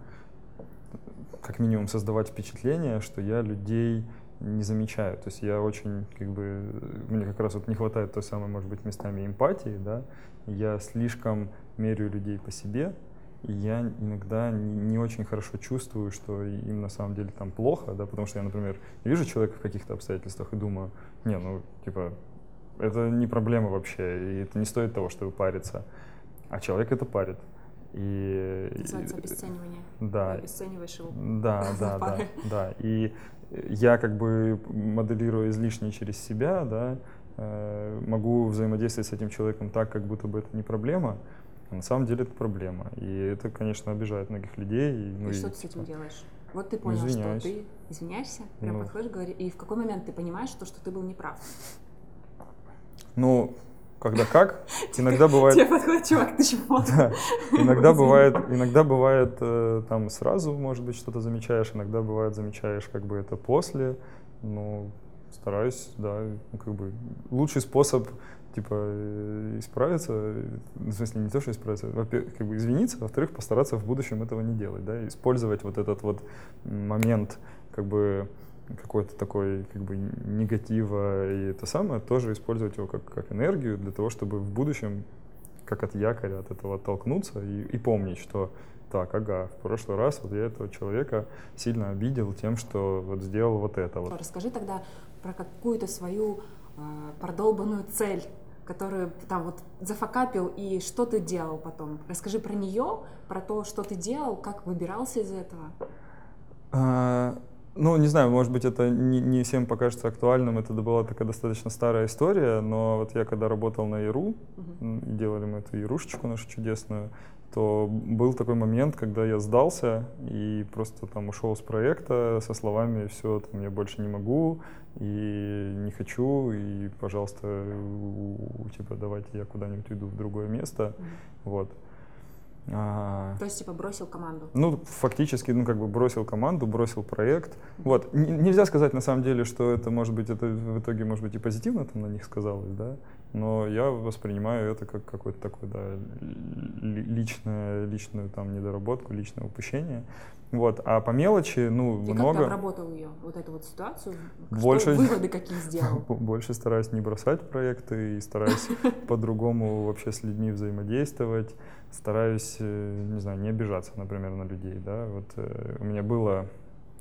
[SPEAKER 2] как минимум создавать впечатление, что я людей не замечаю. То есть я очень, как бы, мне как раз вот не хватает той самой, может быть, местами эмпатии, да. Я слишком меряю людей по себе, и я иногда не, не очень хорошо чувствую, что им на самом деле там плохо, да, потому что я, например, вижу человека в каких-то обстоятельствах и думаю, не, ну, типа, это не проблема вообще, и это не стоит того, чтобы париться. А человек это парит. И,
[SPEAKER 1] Это называется
[SPEAKER 2] и-
[SPEAKER 1] обесценивание.
[SPEAKER 2] да,
[SPEAKER 1] Ты обесцениваешь его.
[SPEAKER 2] да, да, да, да. И я как бы моделирую излишне через себя, да, э, могу взаимодействовать с этим человеком так, как будто бы это не проблема, а на самом деле это проблема. И это, конечно, обижает многих людей. И, ну,
[SPEAKER 1] и
[SPEAKER 2] и,
[SPEAKER 1] что ты с этим
[SPEAKER 2] типа,
[SPEAKER 1] делаешь? Вот ты понял,
[SPEAKER 2] извиняюсь.
[SPEAKER 1] что ты извиняешься, прям
[SPEAKER 2] Ну.
[SPEAKER 1] подходишь, говоришь, и в какой момент ты понимаешь, что, что ты был неправ?
[SPEAKER 2] Ну, когда как, иногда бывает...
[SPEAKER 1] Тебе подходит чувак, ты чего?
[SPEAKER 2] Да. Иногда бывает, иногда бывает э, там сразу, может быть, что-то замечаешь, иногда бывает замечаешь как бы это после. Ну, стараюсь, да, ну, как бы лучший способ типа э, исправиться, э, в смысле не то, что исправиться, во-первых, как бы извиниться, во-вторых, постараться в будущем этого не делать, да, использовать вот этот вот момент как бы какой-то такой как бы негатива и это самое, тоже использовать его как, как энергию для того, чтобы в будущем как от якоря от этого оттолкнуться и, и помнить, что так, ага, в прошлый раз вот я этого человека сильно обидел тем, что вот сделал вот это вот.
[SPEAKER 1] Расскажи тогда про какую-то свою э, продолбанную цель, которую там вот зафакапил, и что ты делал потом. Расскажи про нее, про то, что ты делал, как выбирался из этого.
[SPEAKER 2] А, ну, не знаю, может быть, это не, не всем покажется актуальным, это была такая достаточно старая история, но вот я когда работал на Яру, и делали мы эту Ярушечку нашу чудесную, то был такой момент, когда я сдался и просто там ушел с проекта со словами «все, там, я больше не могу и не хочу, и, пожалуйста, у- типа, давайте я куда-нибудь уйду в другое место».
[SPEAKER 1] Мгм.
[SPEAKER 2] Вот.
[SPEAKER 1] А... То есть, типа, бросил команду?
[SPEAKER 2] Ну, фактически, ну, как бы бросил команду, бросил проект. Вот. Н- нельзя сказать, на самом деле, что это, может быть, это в итоге, может быть, и позитивно там на них сказалось, да, но я воспринимаю это как какой-то такой, да, личное, личную там недоработку, личное упущение. Вот. А по мелочи, ну,
[SPEAKER 1] Ты
[SPEAKER 2] много...
[SPEAKER 1] Ты как обработал ее, вот эту вот ситуацию? Больше... Что, выводы какие сделал?
[SPEAKER 2] Больше стараюсь не бросать проекты и стараюсь по-другому вообще с людьми взаимодействовать. Стараюсь, э, не знаю, не обижаться, например, на людей, да. Вот э, у меня было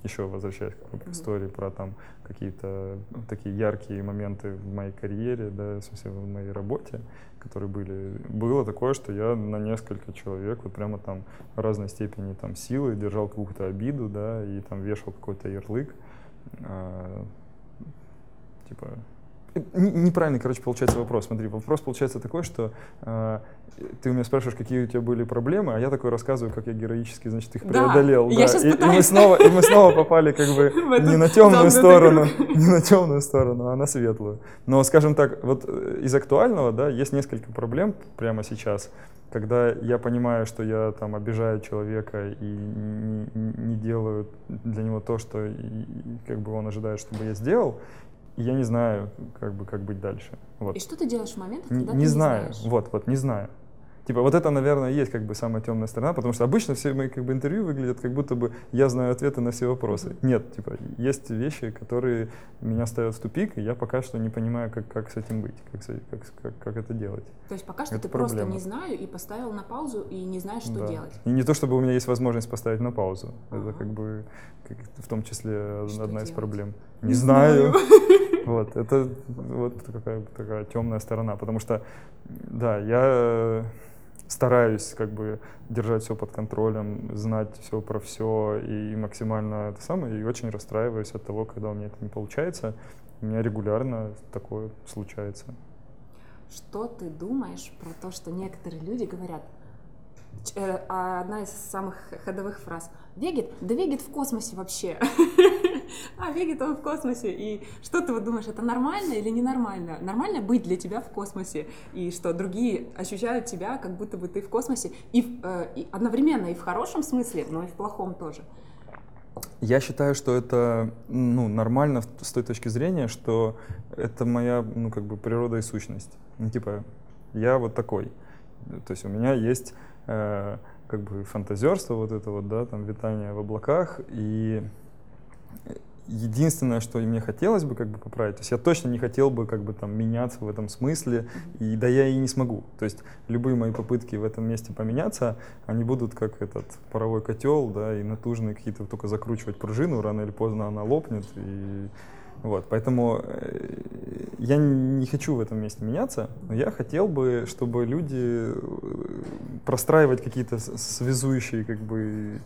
[SPEAKER 2] еще возвращаясь к истории про там какие-то такие яркие моменты в моей карьере, да, в смысле в моей работе, которые были, было такое, что я на несколько человек вот прямо там разной степени там силы держал какую-то обиду, да, и там вешал какой-то ярлык, а, типа Неправильный, короче, получается вопрос. Смотри, вопрос получается такой, что э, ты у меня спрашиваешь, какие у тебя были проблемы, а я такой рассказываю, как я героически, значит, их преодолел.
[SPEAKER 1] Да, да. Я
[SPEAKER 2] и, и мы снова, и мы снова попали как бы не на темную сторону, не на темную сторону, а на светлую. Но, скажем так, вот э, из актуального, да, есть несколько проблем прямо сейчас, когда я понимаю, что я там обижаю человека и не, не делаю для него то, что и, как бы он ожидает, чтобы я сделал, я не знаю, как бы, как быть дальше. Вот.
[SPEAKER 1] И что ты делаешь в момент, когда не, ты
[SPEAKER 2] не знаю. знаешь? Вот, вот, не знаю. Типа, вот это, наверное, есть как бы самая темная сторона, потому что обычно все мои как бы интервью выглядят, как будто бы я знаю ответы на все вопросы. Нет, типа, есть вещи, которые меня ставят в тупик, и я пока что не понимаю, как, как с этим быть, как, как, как, как это делать.
[SPEAKER 1] То есть пока что это ты проблема. просто не знаю и поставил на паузу и не знаешь, что
[SPEAKER 2] да.
[SPEAKER 1] делать.
[SPEAKER 2] И не то, чтобы у меня есть возможность поставить на паузу. Uh-huh. Это как бы как, в том числе что одна делать? из проблем. Не, не знаю. Вот, это вот такая, такая темная сторона, потому что, да, я стараюсь как бы держать все под контролем, знать все про все и максимально это самое, и очень расстраиваюсь от того, когда у меня это не получается. У меня регулярно такое случается.
[SPEAKER 1] Что ты думаешь про то, что некоторые люди говорят, одна из самых ходовых фраз, Вегет? Да Вегет в космосе вообще. а Вегет он в космосе. И что ты вот думаешь, это нормально или ненормально? Нормально быть для тебя в космосе? И что другие ощущают тебя, как будто бы ты в космосе. И, э, и одновременно и в хорошем смысле, но и в плохом тоже.
[SPEAKER 2] Я считаю, что это ну, нормально с той точки зрения, что это моя ну, как бы природа и сущность. Ну, типа, я вот такой. То есть у меня есть э, как бы фантазерство, вот это вот, да, там витание в облаках, и единственное, что мне хотелось бы как бы поправить, то есть я точно не хотел бы как бы там меняться в этом смысле, и да я и не смогу. То есть любые мои попытки в этом месте поменяться, они будут как этот паровой котел, да, и натужные какие-то только закручивать пружину, рано или поздно она лопнет, и вот, поэтому э, я не хочу в этом месте меняться, но я хотел бы, чтобы люди э, простраивать какие-то связующие как бы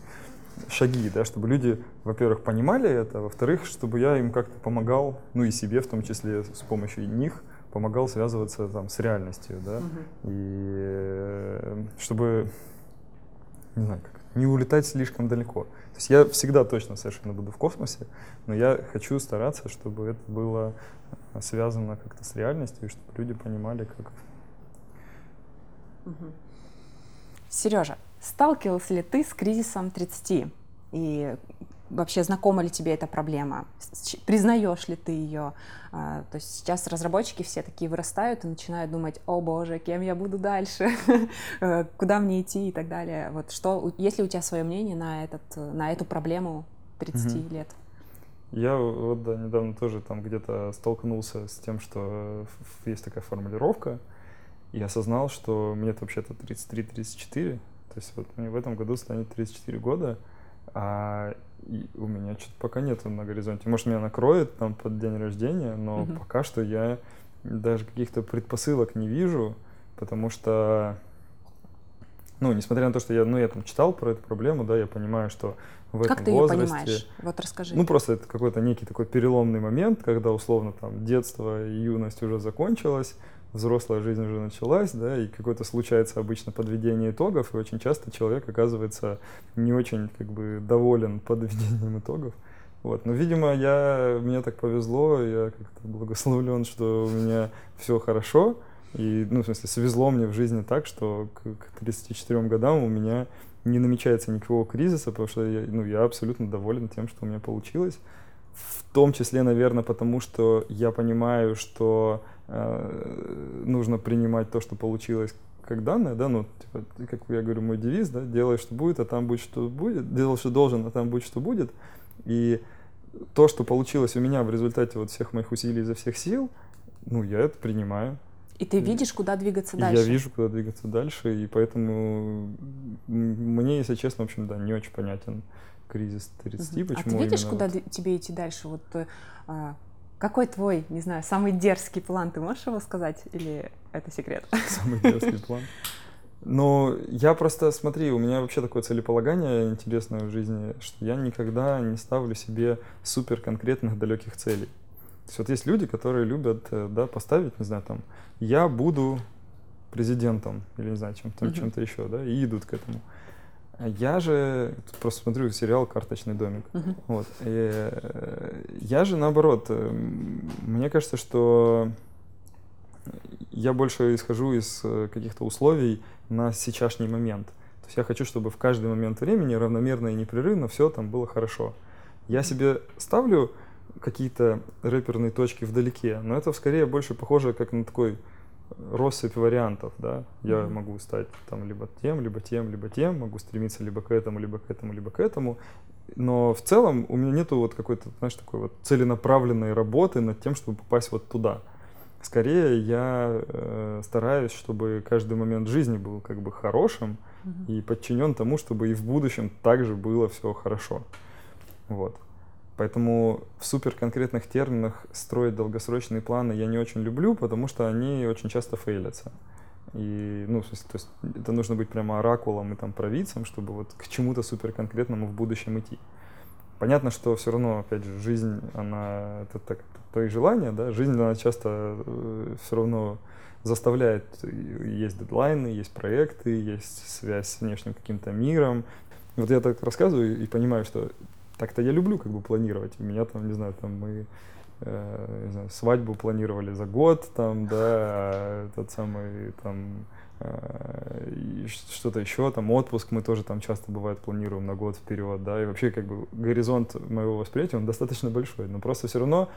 [SPEAKER 2] шаги, да, чтобы люди, во-первых, понимали это, во-вторых, чтобы я им как-то помогал, ну и себе в том числе с помощью них, помогал связываться там с реальностью, да, угу. и э, чтобы, не знаю, как, не улетать слишком далеко. То есть я всегда точно совершенно буду в космосе, но я хочу стараться, чтобы это было связано как-то с реальностью, и чтобы люди понимали, как...
[SPEAKER 1] Сережа, сталкивался ли ты с кризисом 30? И вообще знакома ли тебе эта проблема? Признаешь ли ты ее? А, то есть сейчас разработчики все такие вырастают и начинают думать, о боже, кем я буду дальше, э, куда мне идти и так далее. Вот что, есть ли у тебя свое мнение на, этот, на эту проблему 30 mm лет?
[SPEAKER 2] Я вот да, недавно тоже там где-то столкнулся с тем, что есть такая формулировка, и осознал, что мне вообще-то 33-34, то есть вот мне в этом году станет 34 года, а и у меня что-то пока нету на горизонте. Может, меня накроет там под день рождения, но угу. пока что я даже каких-то предпосылок не вижу, потому что, ну, несмотря на то, что я, ну, я там читал про эту проблему, да, я понимаю, что в
[SPEAKER 1] как
[SPEAKER 2] этом
[SPEAKER 1] ты
[SPEAKER 2] возрасте...
[SPEAKER 1] ее понимаешь? Вот расскажи.
[SPEAKER 2] Ну, просто это какой-то некий такой переломный момент, когда, условно, там, детство и юность уже закончилась, взрослая жизнь уже началась, да, и какое-то случается обычно подведение итогов, и очень часто человек оказывается не очень как бы доволен подведением итогов. Вот. Но, видимо, я, мне так повезло, я как-то благословлен, что у меня все хорошо, И, ну, в смысле, свезло мне в жизни так, что к, к 34 годам у меня не намечается никакого кризиса, потому что я, ну, я абсолютно доволен тем, что у меня получилось. В том числе, наверное, потому что я понимаю, что нужно принимать то, что получилось как данное, да, ну, типа, как я говорю, мой девиз, да, делай, что будет, а там будет, что будет, делай, что должен, а там будет, что будет. И то, что получилось у меня в результате вот всех моих усилий изо всех сил, ну, я это принимаю.
[SPEAKER 1] И ты видишь, куда двигаться
[SPEAKER 2] и
[SPEAKER 1] дальше.
[SPEAKER 2] Я вижу, куда двигаться дальше, и поэтому мне, если честно, в общем, да, не очень понятен кризис 30, угу.
[SPEAKER 1] почему А ты видишь, куда вот... тебе идти дальше? Вот э, а, какой твой, не знаю, самый дерзкий план? Ты можешь его сказать или это секрет?
[SPEAKER 2] Самый дерзкий план? Ну, я просто, смотри, у меня вообще такое целеполагание интересное в жизни, что я никогда не ставлю себе супер конкретных далеких целей. То есть вот есть люди, которые любят, э, да, поставить, не знаю, там, я буду президентом или, не знаю, чем-то, чем-то еще, да, и идут к этому. Я же просто смотрю сериал «Карточный домик». Uh-huh. Вот. И, э, я же наоборот, э, мне кажется, что я больше исхожу из каких-то условий на сейчасшний момент. То есть я хочу, чтобы в каждый момент времени равномерно и непрерывно все там было хорошо. Я себе ставлю какие-то рэперные точки вдалеке, но это скорее больше похоже как на такой россыпь вариантов, да. Я mm-hmm. могу стать там либо тем, либо тем, либо тем, могу стремиться либо к этому, либо к этому, либо к этому. Но в целом у меня нету вот какой-то, знаешь, такой вот целенаправленной работы над тем, чтобы попасть вот туда. Скорее я э, стараюсь, чтобы каждый момент жизни был как бы хорошим mm-hmm. и подчинен тому, чтобы и в будущем также было все хорошо. Вот. Поэтому в супер конкретных терминах строить долгосрочные планы я не очень люблю, потому что они очень часто фейлятся. И, ну, то есть это нужно быть прямо оракулом и там провидцем, чтобы вот к чему-то супер конкретному в будущем идти. Понятно, что все равно, опять же, жизнь, она, это так, твои желания, да, жизнь, она часто э, все равно заставляет, есть дедлайны, есть проекты, есть связь с внешним каким-то миром. Вот я так рассказываю и понимаю, что так-то я люблю как бы планировать. У меня там, не знаю, там мы э, не знаю, свадьбу планировали за год, там, да, этот самый там э, что-то еще, там отпуск мы тоже там часто бывает планируем на год вперед, да, и вообще как бы горизонт моего восприятия, он достаточно большой, но просто все равно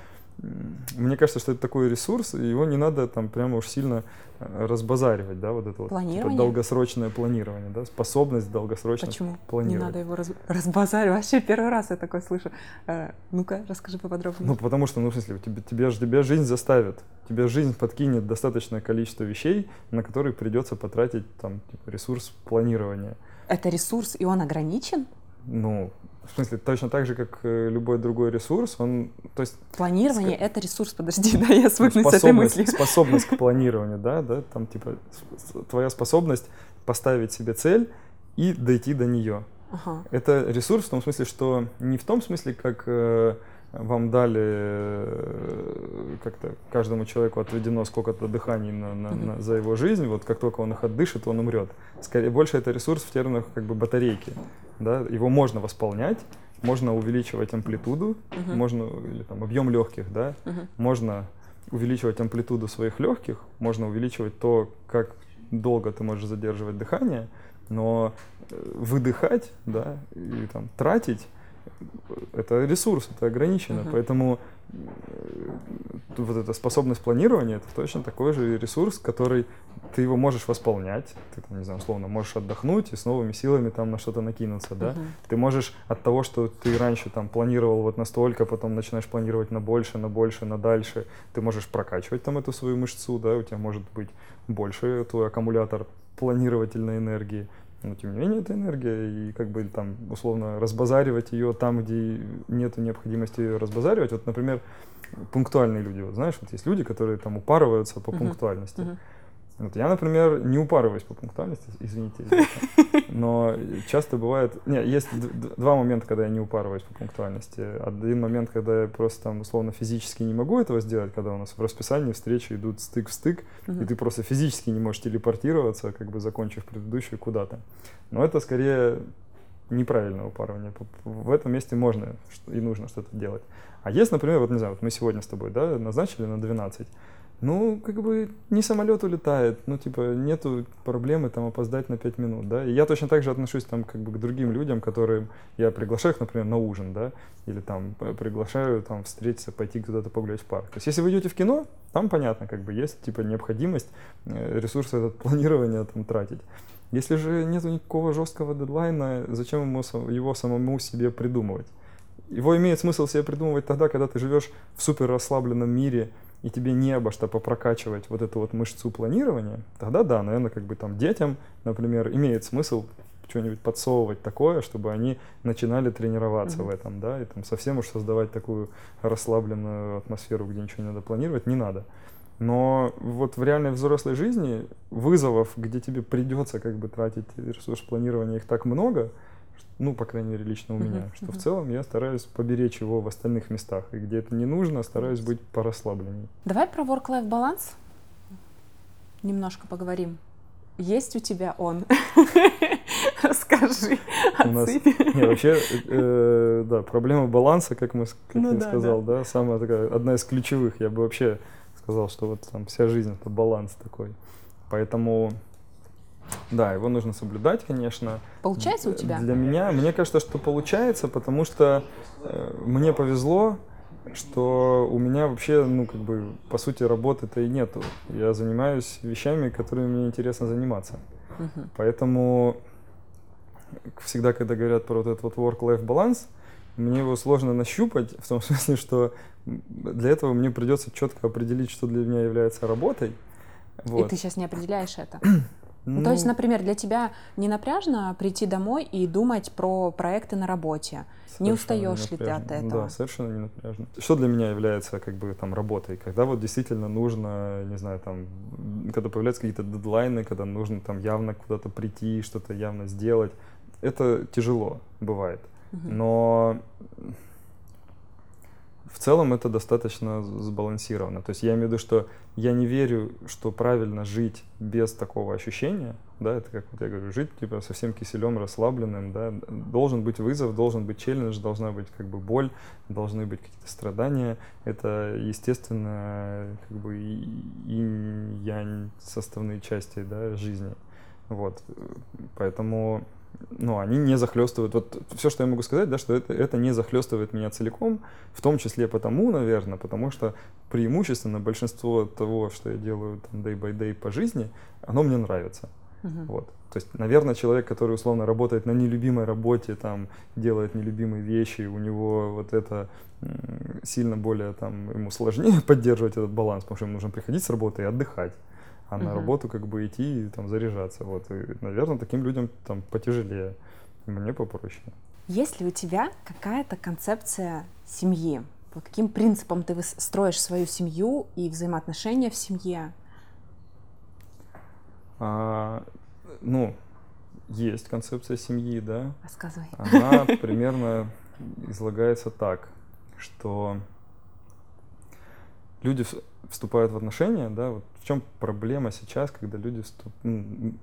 [SPEAKER 2] мне кажется, что это такой ресурс, и его не надо там прямо уж сильно э, разбазаривать, да, вот это вот типа, долгосрочное планирование, да, способность долгосрочно
[SPEAKER 1] Почему?
[SPEAKER 2] планировать.
[SPEAKER 1] Не надо его раз, разбазаривать. Вообще первый раз я такое слышу. А, ну-ка, расскажи поподробнее.
[SPEAKER 2] Ну, потому что, ну, в смысле, тебе, тебе, тебя жизнь заставит, тебе жизнь подкинет достаточное количество вещей, на которые придется потратить там типа, ресурс планирования.
[SPEAKER 1] Это ресурс, и он ограничен?
[SPEAKER 2] Ну, в смысле, точно так же, как э, любой другой ресурс, он, то есть...
[SPEAKER 1] Планирование — это ресурс, подожди, да, я свыкнусь с этой мыслью.
[SPEAKER 2] Способность к планированию, да, да, там, типа, твоя способность поставить себе цель и дойти до нее. Ага. Это ресурс в том смысле, что не в том смысле, как э, вам дали э, как-то каждому человеку отведено сколько-то дыханий на, на, на, за его жизнь, вот как только он их отдышит, он умрет. Скорее, больше это ресурс в терминах как бы батарейки. Да? Его можно восполнять, можно увеличивать амплитуду, uh-huh. можно, или там объем легких, да, uh-huh. можно увеличивать амплитуду своих легких, можно увеличивать то, как долго ты можешь задерживать дыхание, но э, выдыхать, да, и там тратить это ресурс, это ограничено, uh-huh. поэтому э, вот эта способность планирования это точно такой же ресурс, который ты его можешь восполнять, ты там, не знаю, условно можешь отдохнуть и с новыми силами там на что-то накинуться, да. Uh-huh. Ты можешь от того, что ты раньше там планировал вот настолько, потом начинаешь планировать на больше, на больше, на дальше, ты можешь прокачивать там эту свою мышцу, да, у тебя может быть больше твой аккумулятор планировательной энергии но тем не менее это энергия, и как бы там условно разбазаривать ее там, где нет необходимости ее разбазаривать. Вот, например, пунктуальные люди, вот знаешь, вот есть люди, которые там упарываются по uh-huh. пунктуальности. Uh-huh. Вот я, например, не упарываюсь по пунктуальности, извините, но часто бывает... Не, есть два момента, когда я не упарываюсь по пунктуальности. Один момент, когда я просто там условно физически не могу этого сделать, когда у нас в расписании встречи идут стык в стык, и ты просто физически не можешь телепортироваться, как бы закончив предыдущую куда-то. Но это скорее неправильное упарывание. В этом месте можно и нужно что-то делать. А есть, например, вот не знаю, вот мы сегодня с тобой, да, назначили на 12, ну, как бы не самолет улетает, ну, типа, нету проблемы там опоздать на 5 минут, да. И я точно так же отношусь там как бы к другим людям, которым я приглашаю их, например, на ужин, да, или там приглашаю там встретиться, пойти куда-то погулять в парк. То есть если вы идете в кино, там понятно, как бы есть типа необходимость э, ресурсы этот планирования там тратить. Если же нет никакого жесткого дедлайна, зачем ему его самому себе придумывать? Его имеет смысл себе придумывать тогда, когда ты живешь в супер расслабленном мире, и тебе не обо что попрокачивать вот эту вот мышцу планирования, тогда да, наверное, как бы там детям, например, имеет смысл что-нибудь подсовывать такое, чтобы они начинали тренироваться mm-hmm. в этом, да, и там совсем уж создавать такую расслабленную атмосферу, где ничего не надо планировать, не надо. Но вот в реальной взрослой жизни вызовов, где тебе придется как бы тратить ресурс планирования, их так много, ну, по крайней мере, лично у меня, uh-huh, что uh-huh. в целом я стараюсь поберечь его в остальных местах. И где это не нужно, стараюсь быть порасслабленней.
[SPEAKER 1] Давай про work-life баланс немножко поговорим. Есть у тебя он? Расскажи,
[SPEAKER 2] у нас, не, вообще, э, да, проблема баланса, как мы, как ну, я да, сказал, да. да, самая такая, одна из ключевых. Я бы вообще сказал, что вот там вся жизнь это баланс такой. Поэтому да, его нужно соблюдать, конечно.
[SPEAKER 1] Получается у тебя?
[SPEAKER 2] Для меня, мне кажется, что получается, потому что э, мне повезло, что у меня вообще, ну, как бы, по сути, работы-то и нету. Я занимаюсь вещами, которыми мне интересно заниматься. Угу. Поэтому всегда, когда говорят про вот этот вот work-life баланс, мне его сложно нащупать, в том смысле, что для этого мне придется четко определить, что для меня является работой.
[SPEAKER 1] Вот. И ты сейчас не определяешь это? Ну, то есть, ну. например, для тебя не напряжно прийти домой и думать про проекты на работе? Не устаешь ли ты от этого?
[SPEAKER 2] Да, совершенно не напряжно. Что для меня является как бы там работой? Когда вот действительно нужно, не знаю, там, когда появляются какие-то дедлайны, когда нужно там явно куда-то прийти, что-то явно сделать, это тяжело бывает. Угу. Но в целом это достаточно сбалансировано. То есть я имею в виду, что я не верю, что правильно жить без такого ощущения, да, это как вот я говорю, жить типа совсем киселем расслабленным, да, должен быть вызов, должен быть челлендж, должна быть как бы боль, должны быть какие-то страдания. Это, естественно, как бы инь-янь составные части, да, жизни. Вот, поэтому ну, они не захлестывают. Вот все, что я могу сказать, да, что это, это не захлестывает меня целиком, в том числе потому, наверное, потому что преимущественно большинство того, что я делаю там day by day по жизни, оно мне нравится. Uh-huh. Вот. То есть, наверное, человек, который условно работает на нелюбимой работе, там, делает нелюбимые вещи, у него вот это сильно более там ему сложнее поддерживать этот баланс, потому что ему нужно приходить с работы и отдыхать а угу. на работу как бы идти и там заряжаться. Вот. И, наверное, таким людям там потяжелее, мне попроще.
[SPEAKER 1] Есть ли у тебя какая-то концепция семьи? По каким принципам ты строишь свою семью и взаимоотношения в семье?
[SPEAKER 2] А, ну, есть концепция семьи, да.
[SPEAKER 1] Рассказывай.
[SPEAKER 2] Она примерно излагается так, что люди вступают в отношения, да, вот в чем проблема сейчас, когда люди, вступ...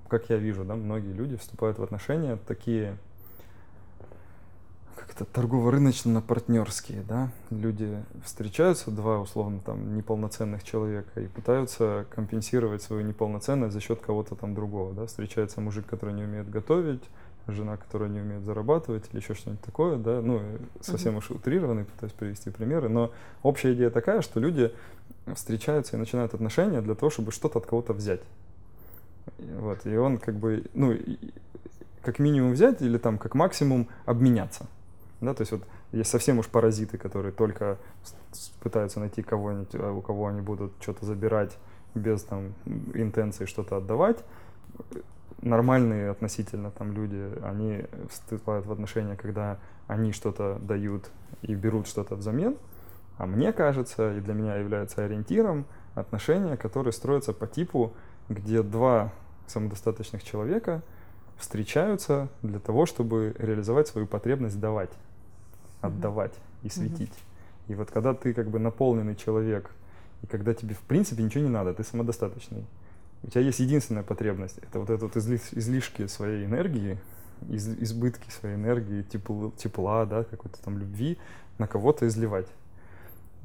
[SPEAKER 2] как я вижу, да, многие люди вступают в отношения такие, как это, торгово-рыночно-партнерские, да, люди встречаются, два условно там неполноценных человека и пытаются компенсировать свою неполноценность за счет кого-то там другого, да, встречается мужик, который не умеет готовить, жена, которая не умеет зарабатывать или еще что-нибудь такое, да, ну, совсем уж утрированный, пытаюсь привести примеры, но общая идея такая, что люди встречаются и начинают отношения для того, чтобы что-то от кого-то взять. Вот, и он как бы, ну, как минимум взять или там как максимум обменяться. Да, то есть вот есть совсем уж паразиты, которые только пытаются найти кого-нибудь, а у кого они будут что-то забирать без там интенции что-то отдавать нормальные относительно там люди, они вступают в отношения, когда они что-то дают и берут что-то взамен. А мне кажется, и для меня является ориентиром отношения, которые строятся по типу, где два самодостаточных человека встречаются для того, чтобы реализовать свою потребность давать, отдавать и светить. И вот когда ты как бы наполненный человек, и когда тебе в принципе ничего не надо, ты самодостаточный, у тебя есть единственная потребность, это вот этот изли, излишки своей энергии, из, избытки своей энергии, тепла, тепла да, какой-то там любви на кого-то изливать.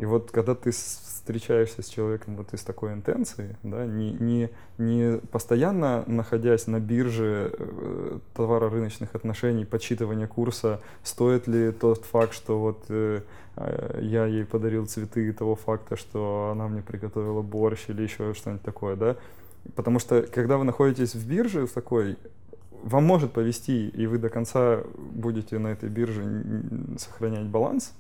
[SPEAKER 2] И вот когда ты встречаешься с человеком вот из такой интенции, да, не, не, не постоянно находясь на бирже э, товаро-рыночных отношений, подсчитывания курса, стоит ли тот факт, что вот э, э я ей подарил цветы, того факта, что она мне приготовила борщ или еще что-нибудь такое, да, Потому что, когда вы находитесь в бирже в такой, вам может повести, и вы до конца будете на этой бирже сохранять баланс,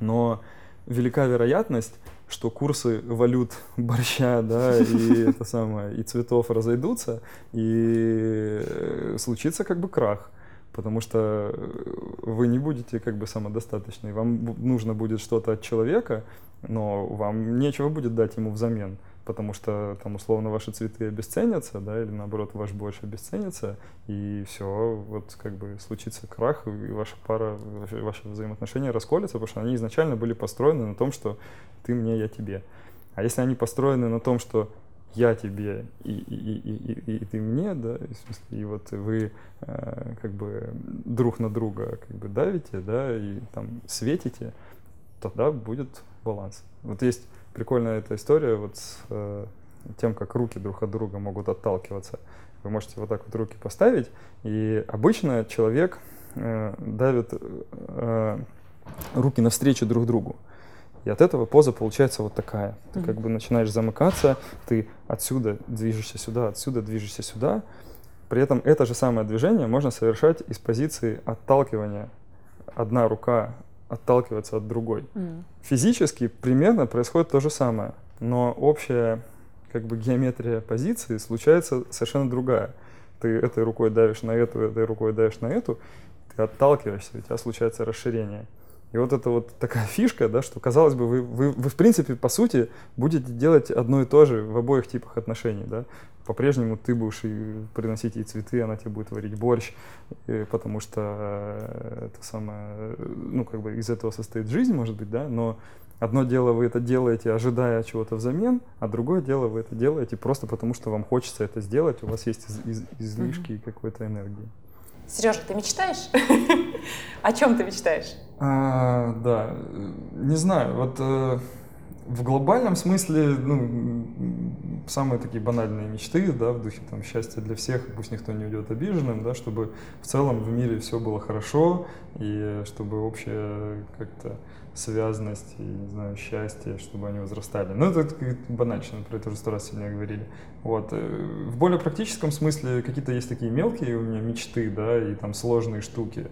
[SPEAKER 2] но велика вероятность, что курсы валют борща, да, и это самое, и цветов разойдутся, и э, случится как бы крах потому что вы не будете как бы самодостаточны. Вам нужно будет что-то от человека, но вам нечего будет дать ему взамен потому что там условно ваши цветы обесценятся, да, или наоборот ваш борщ обесценится, и все, вот как бы случится крах, и ваша пара, ваши взаимоотношения расколятся, потому что они изначально были построены на том, что ты мне, я тебе. А если они построены на том, что я тебе и, и, и, и, и ты мне, да, и, смысле, и вот вы э, как бы друг на друга как бы давите, да, и там светите, тогда будет баланс. Вот есть прикольная эта история вот с э, тем, как руки друг от друга могут отталкиваться. Вы можете вот так вот руки поставить, и обычно человек э, давит э, руки навстречу друг другу. И от этого поза получается вот такая. Ты mm-hmm. как бы начинаешь замыкаться, ты отсюда движешься сюда, отсюда движешься сюда. При этом это же самое движение можно совершать из позиции отталкивания. Одна рука отталкиваться от другой. Mm. Физически примерно происходит то же самое, но общая как бы геометрия позиции случается совершенно другая. Ты этой рукой давишь на эту, этой рукой давишь на эту, ты отталкиваешься, у тебя случается расширение. И вот это вот такая фишка, да, что, казалось бы, вы, вы, вы в принципе, по сути, будете делать одно и то же в обоих типах отношений, да. По-прежнему ты будешь и приносить ей цветы, она тебе будет варить борщ, потому что э, это самое, ну, как бы из этого состоит жизнь, может быть, да, но одно дело вы это делаете, ожидая чего-то взамен, а другое дело вы это делаете просто потому, что вам хочется это сделать, у вас есть из, из, излишки mm-hmm. какой-то энергии.
[SPEAKER 1] Сережа, ты мечтаешь? О чем ты мечтаешь?
[SPEAKER 2] А, да, не знаю, вот э, в глобальном смысле, ну, самые такие банальные мечты, да, в духе там счастья для всех, пусть никто не уйдет обиженным, да, чтобы в целом в мире все было хорошо и чтобы общее как-то связанность и, не знаю, счастье, чтобы они возрастали. Ну, это банально, про это уже сто раз сегодня говорили. Вот. Э, в более практическом смысле какие-то есть такие мелкие у меня мечты, да, и там сложные штуки.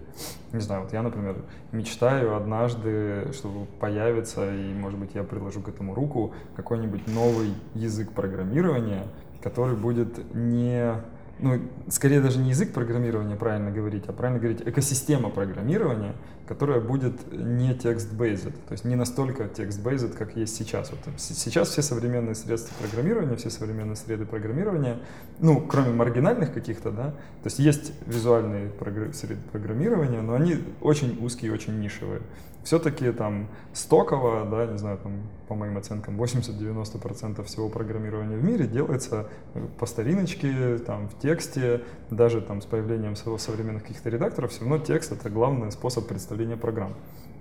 [SPEAKER 2] Не знаю, вот я, например, мечтаю однажды, чтобы появится, и, может быть, я приложу к этому руку, какой-нибудь новый язык программирования, который будет не ну, скорее даже не язык программирования правильно говорить, а правильно говорить экосистема программирования, которая будет не текст-based, то есть не настолько текст-based, как есть сейчас. Вот сейчас все современные средства программирования, все современные среды программирования, ну, кроме маргинальных каких-то, да, то есть есть визуальные прогр... среды программирования, но они очень узкие, очень нишевые все-таки там стоково, да, не знаю, там, по моим оценкам, 80-90% всего программирования в мире делается э, по стариночке, там, в тексте, даже там с появлением современных каких-то редакторов, все равно текст — это главный способ представления программ.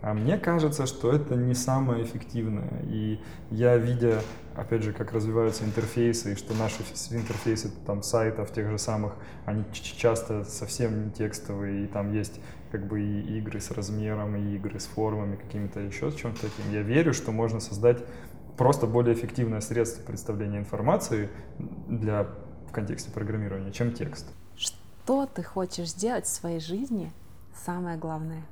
[SPEAKER 2] А мне кажется, что это не самое эффективное. И я, видя, опять же, как развиваются интерфейсы, и что наши интерфейсы там сайтов тех же самых, они часто совсем не текстовые, и там есть как бы и игры с размером, и игры с формами, какими-то еще с чем-то таким. Я верю, что можно создать просто более эффективное средство представления информации для в контексте программирования, чем текст.
[SPEAKER 1] Что ты хочешь сделать в своей жизни? Самое главное.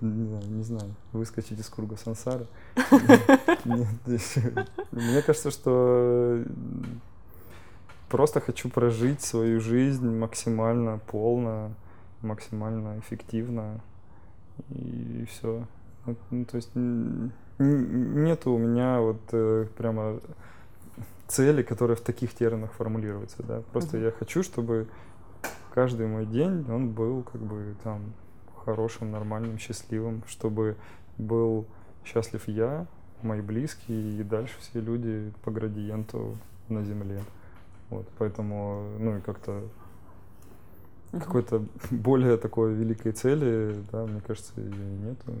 [SPEAKER 2] Не знаю, не знаю. Выскочить из круга сансары. Мне кажется, что просто хочу прожить свою жизнь максимально полно, максимально эффективно, и все. Ну, то есть нет у меня вот э, прямо цели, которая в таких терминах формулируется, да. Просто uh-huh. я хочу, чтобы каждый мой день он был как бы там хорошим, нормальным, счастливым, чтобы был счастлив я, мои близкие и дальше все люди по градиенту на земле. Вот, поэтому, ну и как-то какой-то более такой великой цели, да, мне кажется, ее и нету.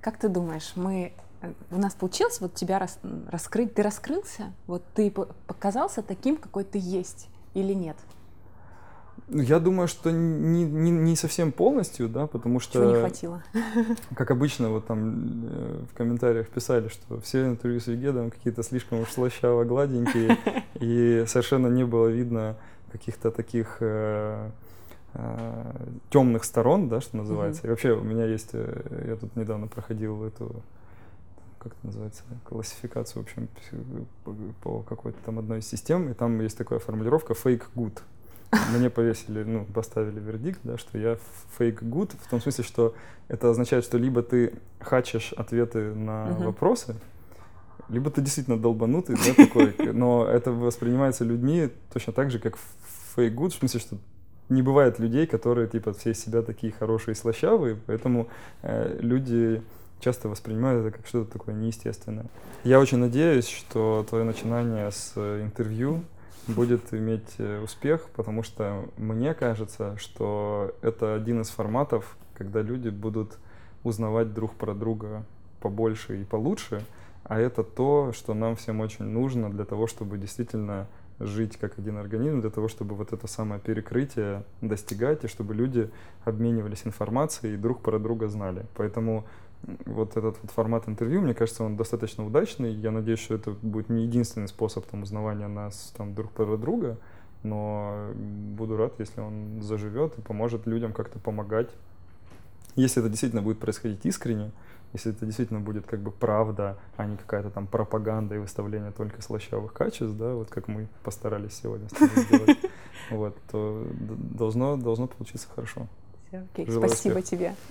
[SPEAKER 1] Как ты думаешь, мы э, у нас получилось вот тебя рас, раскрыть, ты раскрылся, вот ты показался таким, какой ты есть или нет?
[SPEAKER 2] Я думаю, что не, не, не совсем полностью, да, потому что...
[SPEAKER 1] Чего не хватило?
[SPEAKER 2] Как обычно, вот там э, в комментариях писали, что все интервью с Вегедом какие-то слишком уж слащаво гладенькие, и совершенно не было видно каких-то таких э, э, темных сторон, да, что называется. И вообще у меня есть, э, я тут недавно проходил эту как это называется, классификацию, в общем, по, какой-то там одной из систем, и там есть такая формулировка fake good. Мне повесили, ну, поставили вердикт, да, что я fake good, в том смысле, что это означает, что либо ты хачешь ответы на uh-huh. вопросы, либо ты действительно долбанутый, да, такой, но это воспринимается людьми точно так же, как fake good, в смысле, что не бывает людей, которые, типа, все из себя такие хорошие и слащавые, поэтому э, люди часто воспринимают это как что-то такое неестественное. Я очень надеюсь, что твое начинание с интервью будет иметь э, успех, потому что мне кажется, что это один из форматов, когда люди будут узнавать друг про друга побольше и получше, а это то, что нам всем очень нужно для того, чтобы действительно жить как один организм, для того, чтобы вот это самое перекрытие достигать, и чтобы люди обменивались информацией и друг про друга знали. Поэтому вот этот вот формат интервью, мне кажется, он достаточно удачный. Я надеюсь, что это будет не единственный способ там, узнавания нас там, друг про друга, но буду рад, если он заживет и поможет людям как-то помогать. Если это действительно будет происходить искренне, если это действительно будет как бы правда, а не какая-то там пропаганда и выставление только слащавых качеств, да, вот как мы постарались сегодня сделать, вот, то должно, должно получиться хорошо.
[SPEAKER 1] Окей, спасибо тебе.